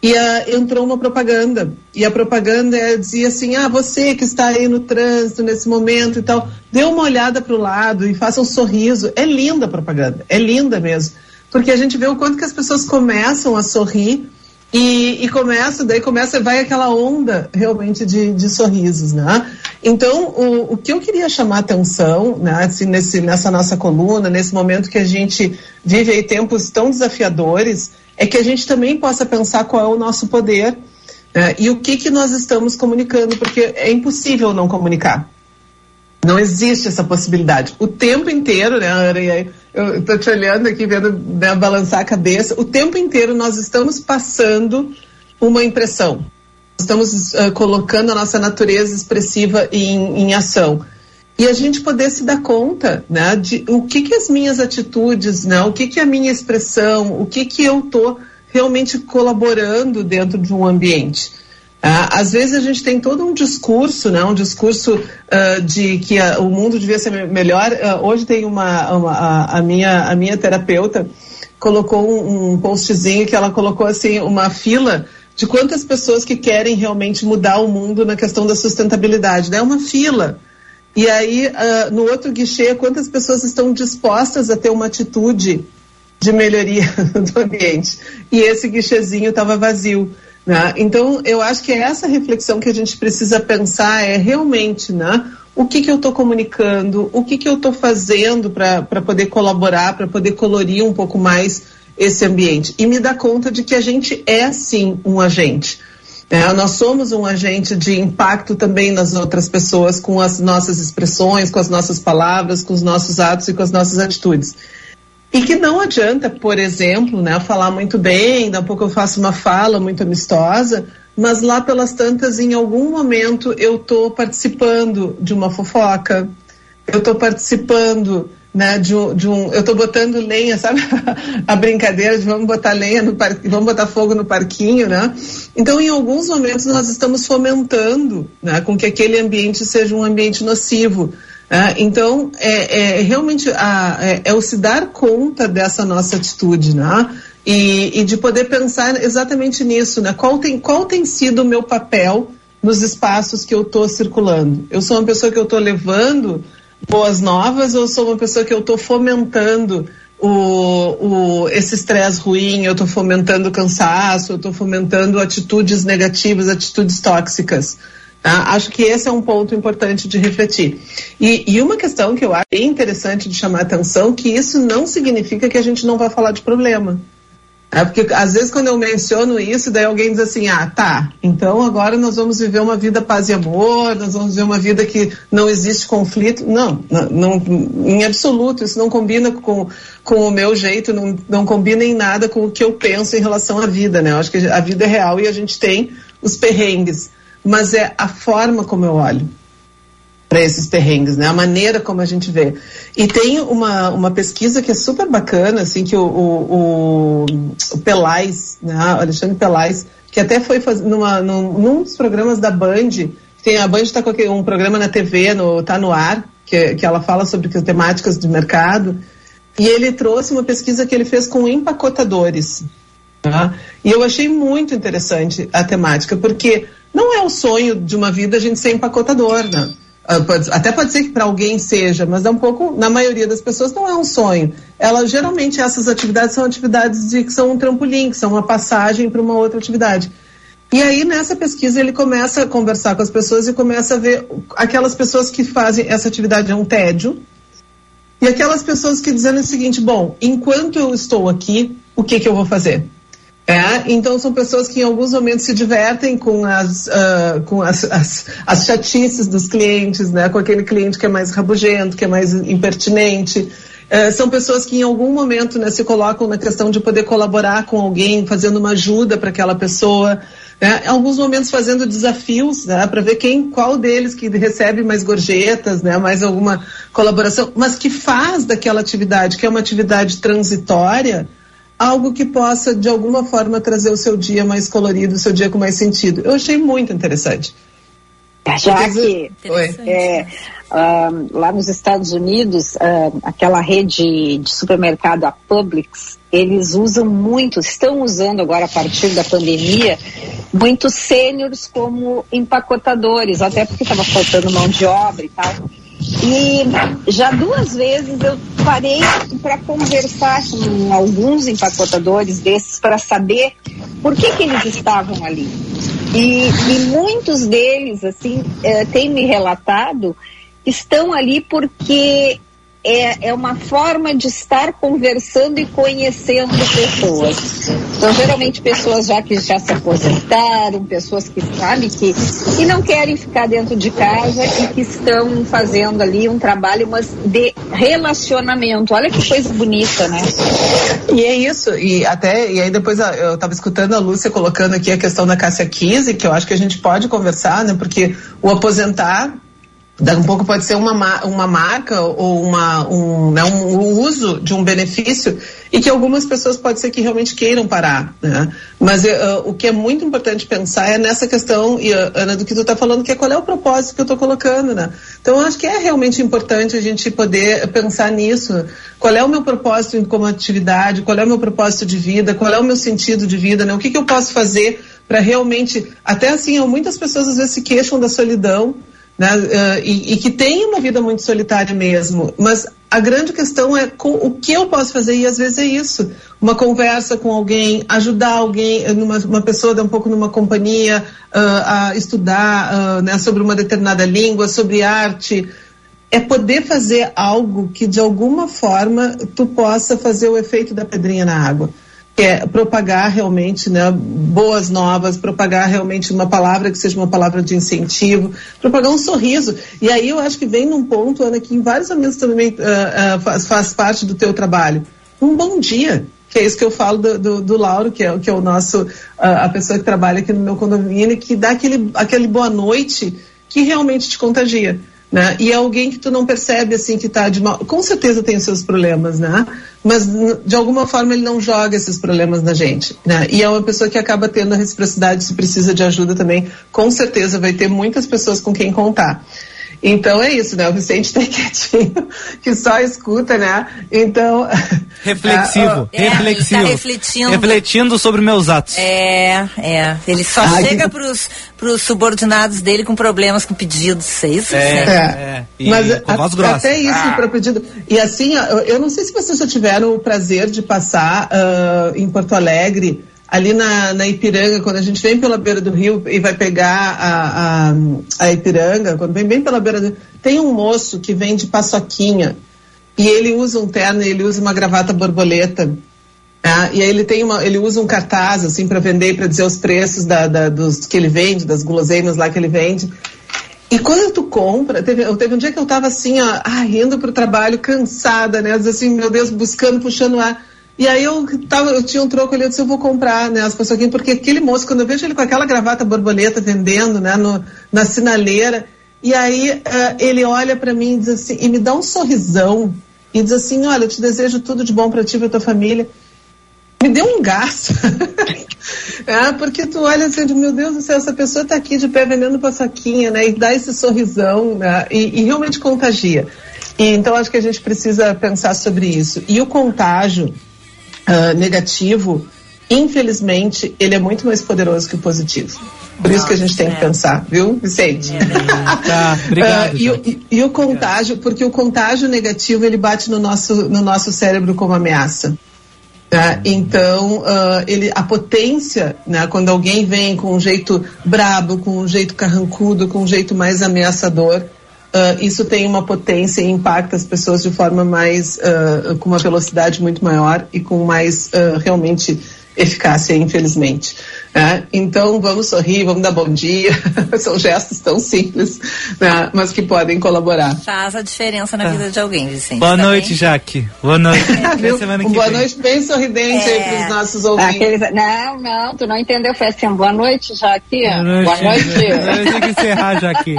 e ah, entrou uma propaganda. E a propaganda dizia assim: ah, você que está aí no trânsito nesse momento e tal, dê uma olhada para o lado e faça um sorriso. É linda a propaganda, é linda mesmo. Porque a gente vê o quanto que as pessoas começam a sorrir E, e começa, daí começa, vai aquela onda realmente de, de sorrisos, né? Então, o, o que eu queria chamar atenção, né, assim, nesse, nessa nossa coluna, nesse momento que a gente vive aí tempos tão desafiadores, é que a gente também possa pensar qual é o nosso poder né, e o que que nós estamos comunicando, porque é impossível não comunicar. Não existe essa possibilidade. O tempo inteiro, né, Ana, e eu estou te olhando aqui, vendo né, balançar a cabeça, o tempo inteiro nós estamos passando uma impressão. Estamos uh, colocando a nossa natureza expressiva em, em ação. E a gente poder se dar conta né, de o que, que as minhas atitudes, né, o que, que a minha expressão, o que, que eu estou realmente colaborando dentro de um ambiente. Ah, às vezes a gente tem todo um discurso, né, um discurso uh, de que a, o mundo devia ser me melhor. Uh, hoje tem uma, uma a, a, minha a minha terapeuta colocou um, um, postzinho que ela colocou assim uma fila de quantas pessoas que querem realmente mudar o mundo na questão da sustentabilidade. É né? uma fila. E aí uh, no outro guichê quantas pessoas estão dispostas a ter uma atitude de melhoria *laughs* do ambiente. E esse guichezinho estava vazio. Né? Então, eu acho que é essa reflexão que a gente precisa pensar é realmente, né? O que, que eu estou comunicando, o que, que eu estou fazendo para poder colaborar, para poder colorir um pouco mais esse ambiente. E me dar conta de que a gente é, sim, um agente. É, nós somos um agente de impacto também nas outras pessoas com as nossas expressões, com as nossas palavras, com os nossos atos e com as nossas atitudes. E que não adianta, por exemplo, né, falar muito bem, daqui a pouco eu faço uma fala muito amistosa, mas lá pelas tantas, em algum momento, eu estou participando de uma fofoca, eu estou participando né, de, de um, eu estou botando lenha, *laughs* sabe? a brincadeira de vamos botar lenha no parquinho, vamos botar fogo no parquinho, né? Então, em alguns momentos, nós estamos fomentando, né, com que aquele ambiente seja um ambiente nocivo. Ah, então, é, é realmente a, é, é, o se dar conta dessa nossa atitude, né? E, e de poder pensar exatamente nisso, né? Qual tem, qual tem sido o meu papel nos espaços que eu estou circulando? Eu sou uma pessoa que eu estou levando boas novas ou sou uma pessoa que eu estou fomentando o, o, esse estresse ruim, eu estou fomentando cansaço, eu estou fomentando atitudes negativas, atitudes tóxicas? Tá? Acho que esse é um ponto importante de refletir. E, e, uma questão que eu acho interessante de chamar a atenção, que isso não significa que a gente não vai falar de problema. É porque às vezes quando eu menciono isso, daí alguém diz assim, ah, tá, então agora nós vamos viver uma vida paz e amor, nós vamos viver uma vida que não existe conflito. Não, não, não em absoluto, isso não combina com, com o meu jeito, não, não combina em nada com o que eu penso em relação à vida, né? Eu acho que a vida é real e a gente tem os perrengues mas é a forma como eu olho para esses perrengues, né? A maneira como a gente vê. E tem uma, uma pesquisa que é super bacana, assim, que o, o, o Pelais, né? Alexandre Pelais, que até foi fazer numa, num, num dos programas da Band, tem, a Band está com um programa na TV, no, tá no ar, que, que ela fala sobre temáticas de mercado, e ele trouxe uma pesquisa que ele fez com empacotadores. Tá? E eu achei muito interessante a temática, porque não é o sonho de uma vida a gente ser empacotador, né? Ah, até pode ser que para alguém seja, mas é um pouco, na maioria das pessoas não é um sonho. Ela geralmente essas atividades são atividades de que são um trampolim, que são uma passagem para uma outra atividade. E aí nessa pesquisa ele começa a conversar com as pessoas e começa a ver aquelas pessoas que fazem essa atividade é um tédio e aquelas pessoas que dizem o seguinte: bom, enquanto eu estou aqui, o que que eu vou fazer? É, então são pessoas que em alguns momentos se divertem com as, uh, com as, as, as, chatices dos clientes, né? com aquele cliente que é mais rabugento, que é mais impertinente. Uh, são pessoas que em algum momento né, se colocam na questão de poder colaborar com alguém, fazendo uma ajuda para aquela pessoa. Né? Em alguns momentos fazendo desafios né, para ver quem, qual deles que recebe mais gorjetas, né, mais alguma colaboração, mas que faz daquela atividade, que é uma atividade transitória, algo que possa, de alguma forma, trazer o seu dia mais colorido, o seu dia com mais sentido. Eu achei muito interessante. Já que é, uh, lá nos Estados Unidos, uh, aquela rede de supermercado, a Publix, eles usam muito, estão usando agora a partir da pandemia, muitos sêniores como empacotadores, até porque estava faltando mão de obra e tal. E já duas vezes eu parei para conversar com alguns empacotadores desses para saber por que, que eles estavam ali. E, e muitos deles, assim, eh, têm me relatado, estão ali porque é, é uma forma de estar conversando e conhecendo pessoas. Então, geralmente, pessoas já que já se aposentaram, pessoas que sabem que, que não querem ficar dentro de casa e que estão fazendo ali um trabalho mas de relacionamento. Olha que coisa bonita, né? E é isso, e até, e aí depois a- eu estava escutando a Lúcia colocando aqui a questão da Cássia Kise, que eu acho que a gente pode conversar, né? Porque o aposentar Daqui a pouco pode ser uma, ma- uma marca ou uma, um, né, um, uso de um benefício e que algumas pessoas pode ser que realmente queiram parar. Né? Mas eh, ah, o que é muito importante pensar é nessa questão, e, ah, Ana, do que tu está falando, que é qual é o propósito que eu estou colocando. Né? Então, eu acho que é realmente importante a gente poder pensar nisso. Qual é o meu propósito como atividade, qual é o meu propósito de vida, qual é o meu sentido de vida, né? o que, que eu posso fazer para realmente. Até assim, muitas pessoas às vezes se queixam da solidão né? eh, e, e que tem uma vida muito solitária mesmo, mas a grande questão é co- o que eu posso fazer e às vezes é isso, uma conversa com alguém, ajudar alguém, eh, numa, uma pessoa dar um pouco numa companhia, ah, a estudar ah, né, sobre uma determinada língua, sobre arte, é poder fazer algo que de alguma forma tu possa fazer o efeito da pedrinha na água que é propagar realmente né, boas novas, propagar realmente uma palavra que seja uma palavra de incentivo, propagar um sorriso. E aí eu acho que vem num ponto, Ana, que em vários momentos também ah, ah, faz, faz parte do teu trabalho. Um bom dia. Que é isso que eu falo do, do, do Lauro, que é, que é o nosso, ah, a pessoa que trabalha aqui no meu condomínio, que dá aquele, aquele boa noite que realmente te contagia. Né? E é alguém que tu não percebe assim que está de mal. Com certeza tem os seus problemas, né? Mas de alguma forma ele não joga esses problemas na gente, né? E é uma pessoa que acaba tendo a reciprocidade, se precisa de ajuda também, com certeza vai ter muitas pessoas com quem contar. Então é isso, né? O Vicente tá *laughs* quietinho, que só escuta, né? Então. *laughs* Reflexivo, É, reflexivo. ele tá refletindo. Refletindo sobre meus atos. É, é. Ele só Ai, chega que- pros, pros subordinados dele com problemas com pedidos. É isso? É, é. E Mas com a- até isso Ah. para pedido. E assim, eu, eu não sei se vocês já tiveram o prazer de passar ah, em Porto Alegre, ali na, na Ipiranga, quando a gente vem pela beira do rio e vai pegar a, a, a Ipiranga, quando vem bem pela beira do tem um moço que vende paçoquinha e ele usa um terno e ele usa uma gravata borboleta. Ah, e aí ele tem uma, ele usa um cartaz assim para vender, para dizer os preços da, da- dos que ele vende, das guloseimas lá que ele vende. E quando tu compra, teve, teve um dia que eu tava assim, ó, ah, indo pro trabalho, cansada, né? Assim, meu Deus, buscando, puxando ar. E aí eu tava, eu tinha um troco ali, eu disse, eu vou comprar, né, as aqui, porque aquele moço, quando eu vejo ele com aquela gravata borboleta vendendo, né, no, na sinaleira, e aí eh, ele olha para mim e diz assim, e me dá um sorrisão, e diz assim, olha, eu te desejo tudo de bom para ti e pra tua família. Me deu um gasto. *laughs* É, porque tu olha assim, meu Deus do céu, essa pessoa está aqui de pé vendendo paçoquinha, né? E dá esse sorrisão, né? E, e realmente contagia. E, então acho que a gente precisa pensar sobre isso. E o contágio ah, negativo, infelizmente, ele é muito mais poderoso que o positivo. Por isso que a gente tem que pensar, viu, Vicente? Tá, *laughs* obrigado. Ah, e, o- e- e o contágio, porque o contágio negativo ele bate no nosso, no nosso cérebro como ameaça. né? Então, ah, ele, a potência, né, quando alguém vem com um jeito brabo, com um jeito carrancudo, com um jeito mais ameaçador, ah, isso tem uma potência e impacta as pessoas de forma mais, ah, com uma velocidade muito maior e com mais ah, realmente eficácia, infelizmente. Né? Então, vamos sorrir, vamos dar bom dia. *laughs* São gestos tão simples, né, mas que podem colaborar. Faz a diferença na vida de alguém, Vicente. Boa tá noite, Jaque. Boa noite. *laughs* Que boa vem. noite bem sorridente aí para os nossos ouvintes. Aqueles- Não, não, tu não entendeu. Foi assim, boa noite, Jaque. Boa noite. Boa noite. *laughs* Tem que encerrar, Jaque.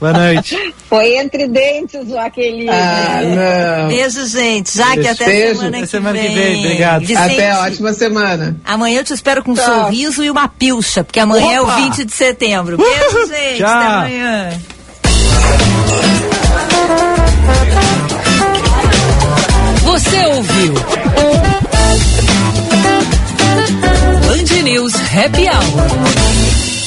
Boa noite. Foi entre dentes, Jaqueline. Ah, não. Beijo, gente. Já que até Beijo. semana, Até que, semana que vem. vem, obrigado. Vicente, Até ótima semana. Amanhã eu te espero com Tchau. Sorriso e uma pilcha, porque amanhã é o Opa! 20 de setembro. Beijo, gente. Tchau. Até amanhã. Você ouviu? Band News Happy Hour.